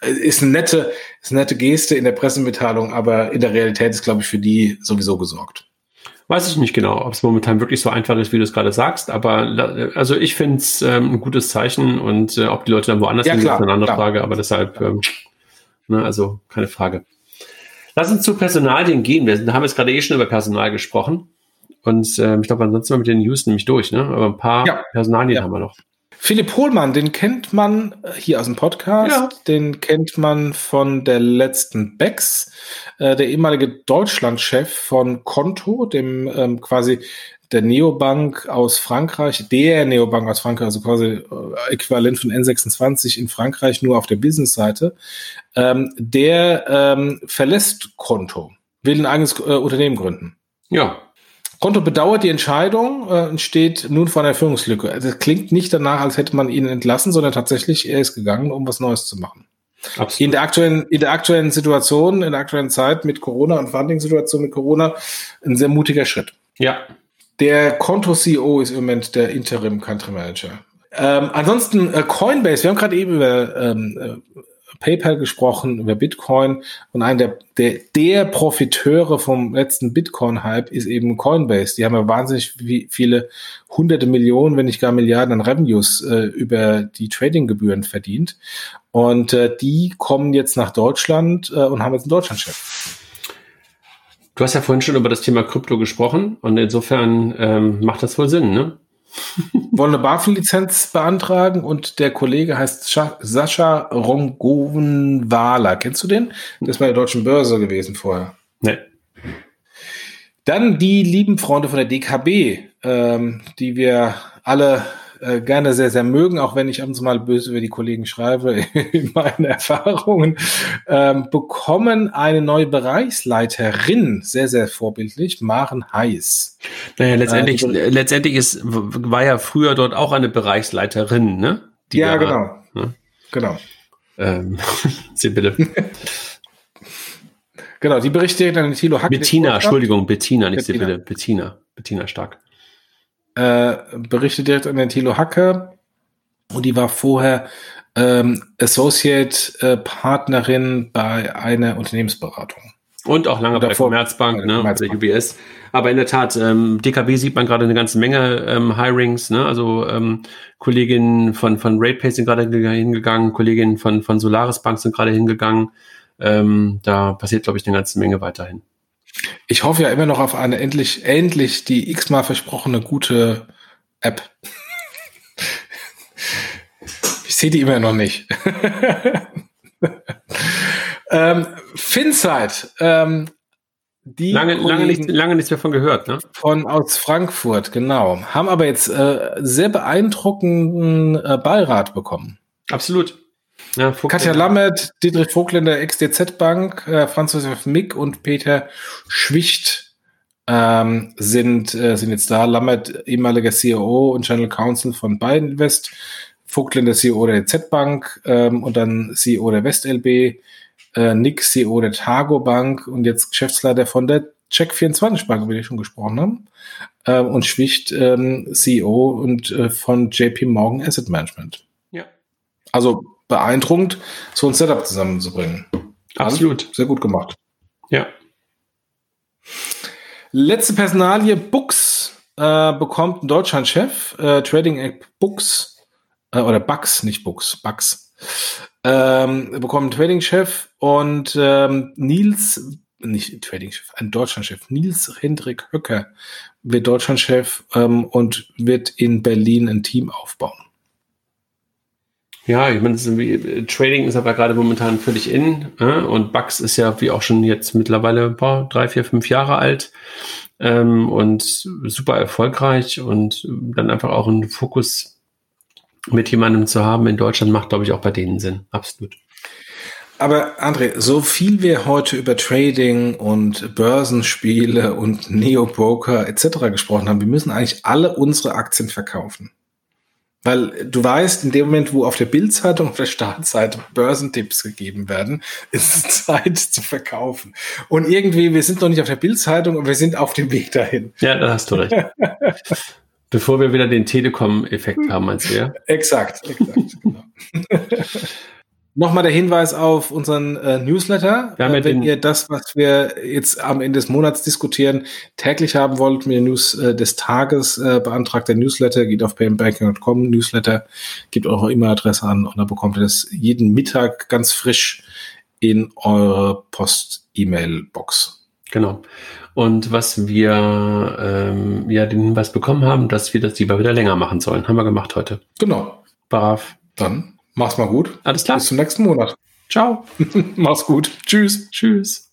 ist eine nette, ist eine nette Geste in der Pressemitteilung, aber in der Realität ist, glaube ich, für die sowieso gesorgt. Weiß ich nicht genau, ob es momentan wirklich so einfach ist, wie du es gerade sagst, aber also ich finde es ähm, ein gutes Zeichen und äh, ob die Leute dann woanders ja, sind, ist eine andere klar. Frage, aber deshalb ähm, Ne, also keine Frage. Lass uns zu Personalien gehen. Wir haben jetzt gerade eh schon über Personal gesprochen. Und äh, ich glaube, ansonsten mit den News nämlich durch, ne? Aber ein paar ja. Personalien ja. haben wir noch. Philipp Hohlmann, den kennt man hier aus dem Podcast, ja. den kennt man von der letzten Becks, äh, der ehemalige Deutschlandchef von Konto, dem ähm, quasi der Neobank aus Frankreich, der Neobank aus Frankreich, also quasi äh, äquivalent von N26 in Frankreich, nur auf der Business-Seite, ähm, der ähm, verlässt Konto, will ein eigenes äh, Unternehmen gründen. Ja. Konto bedauert die Entscheidung äh, und steht nun vor einer Führungslücke. Also es klingt nicht danach, als hätte man ihn entlassen, sondern tatsächlich, er ist gegangen, um was Neues zu machen. Absolut. In der aktuellen, in der aktuellen Situation, in der aktuellen Zeit mit Corona und Funding-Situation mit Corona, ein sehr mutiger Schritt. Ja, der Konto-CEO ist im Moment der Interim Country Manager. Ähm, ansonsten äh, Coinbase, wir haben gerade eben über ähm, äh, PayPal gesprochen, über Bitcoin und einer der, der, der Profiteure vom letzten Bitcoin-Hype ist eben Coinbase. Die haben ja wahnsinnig viele hunderte Millionen, wenn nicht gar Milliarden an Revenues äh, über die Trading-Gebühren verdient. Und äh, die kommen jetzt nach Deutschland äh, und haben jetzt einen Deutschlandchef. Du hast ja vorhin schon über das Thema Krypto gesprochen und insofern ähm, macht das wohl Sinn, ne? Wollen eine BaFin-Lizenz beantragen und der Kollege heißt Sascha Rongoven-Wahler. Kennst du den? Der ist bei der Deutschen Börse gewesen vorher. Nee. Dann die lieben Freunde von der DKB, ähm, die wir alle äh, gerne sehr, sehr mögen, auch wenn ich ab und zu mal böse über die Kollegen schreibe, in meinen Erfahrungen, ähm, bekommen eine neue Bereichsleiterin, sehr, sehr vorbildlich, Maren Heiß. Naja, letztendlich, äh, letztendlich ist, war ja früher dort auch eine Bereichsleiterin, ne? Die ja, genau. Ne? Genau. Ähm, Sie bitte. genau, die berichtet an Thilo Hack. Bettina, Entschuldigung, Bettina, nicht Bettina. Sibylle, Bettina. Bettina Stark äh, berichtet direkt an den Thilo Hacke und die war vorher ähm, Associate äh, Partnerin bei einer Unternehmensberatung. Und auch lange bei der Commerzbank, ne, bei der UBS. Aber in der Tat, ähm, DKB sieht man gerade eine ganze Menge ähm, Hirings, ne? Also ähm, Kolleginnen von, von RatePay sind gerade hingegangen, Kolleginnen von, von Solaris Bank sind gerade hingegangen. Ähm, da passiert, glaube ich, eine ganze Menge weiterhin. Ich hoffe ja immer noch auf eine endlich, endlich die x-mal versprochene gute App. ich sehe die immer noch nicht. ähm, Finsight, ähm, die lange, lange, nicht, lange nichts mehr von gehört, ne? Von aus Frankfurt, genau. Haben aber jetzt äh, sehr beeindruckenden äh, Beirat bekommen. Absolut. Ja, Katja Lammert, Dietrich Vogtländer, ex-DZ Bank, äh, Franz Josef Mick und Peter Schwicht ähm, sind, äh, sind jetzt da. Lammert, ehemaliger CEO und Channel Counsel von Bayern Invest, Vogtländer CEO der DZ Bank ähm, und dann CEO der WestLB, äh, Nick CEO der Targo Bank und jetzt Geschäftsleiter von der Check24 Bank, über die wir schon gesprochen haben. Ähm, und Schwicht ähm, CEO und äh, von JP Morgan Asset Management. Ja. Also beeindruckend, so ein Setup zusammenzubringen. Absolut. sehr gut gemacht. Ja. Letzte Personalie, Books äh, bekommt einen Deutschlandchef, äh, Trading App Books, äh, oder Bucks, nicht Books, Bucks, ähm, bekommt einen Trading-Chef und ähm, Nils, nicht Trading-Chef, ein Deutschlandchef, Nils Hendrik Höcker wird Deutschlandchef ähm, und wird in Berlin ein Team aufbauen. Ja, ich meine, ist Trading ist aber gerade momentan völlig in äh? und Bugs ist ja wie auch schon jetzt mittlerweile boah, drei, vier, fünf Jahre alt ähm, und super erfolgreich und dann einfach auch einen Fokus mit jemandem zu haben in Deutschland macht, glaube ich, auch bei denen Sinn. Absolut. Aber André, so viel wir heute über Trading und Börsenspiele und Neo-Broker etc. gesprochen haben, wir müssen eigentlich alle unsere Aktien verkaufen. Weil du weißt, in dem Moment, wo auf der Bildzeitung auf der Startseite Börsentipps gegeben werden, ist es Zeit zu verkaufen. Und irgendwie, wir sind noch nicht auf der Bildzeitung, aber wir sind auf dem Weg dahin. Ja, da hast du recht. Bevor wir wieder den Telekom-Effekt haben, meinst du, ja? Exakt, exakt, genau. Nochmal der Hinweis auf unseren äh, Newsletter. Ja äh, wenn ihr das, was wir jetzt am Ende des Monats diskutieren, täglich haben wollt, mit den News äh, des Tages äh, beantragt der Newsletter, geht auf paymentbanking.com, Newsletter, gebt eure E-Mail-Adresse an und dann bekommt ihr das jeden Mittag ganz frisch in eure Post-E-Mail-Box. Genau. Und was wir ähm, ja den Hinweis bekommen haben, dass wir das lieber wieder länger machen sollen, haben wir gemacht heute. Genau. Brav. Dann Mach's mal gut. Alles klar. Bis zum nächsten Monat. Ciao. Mach's gut. Tschüss. Tschüss.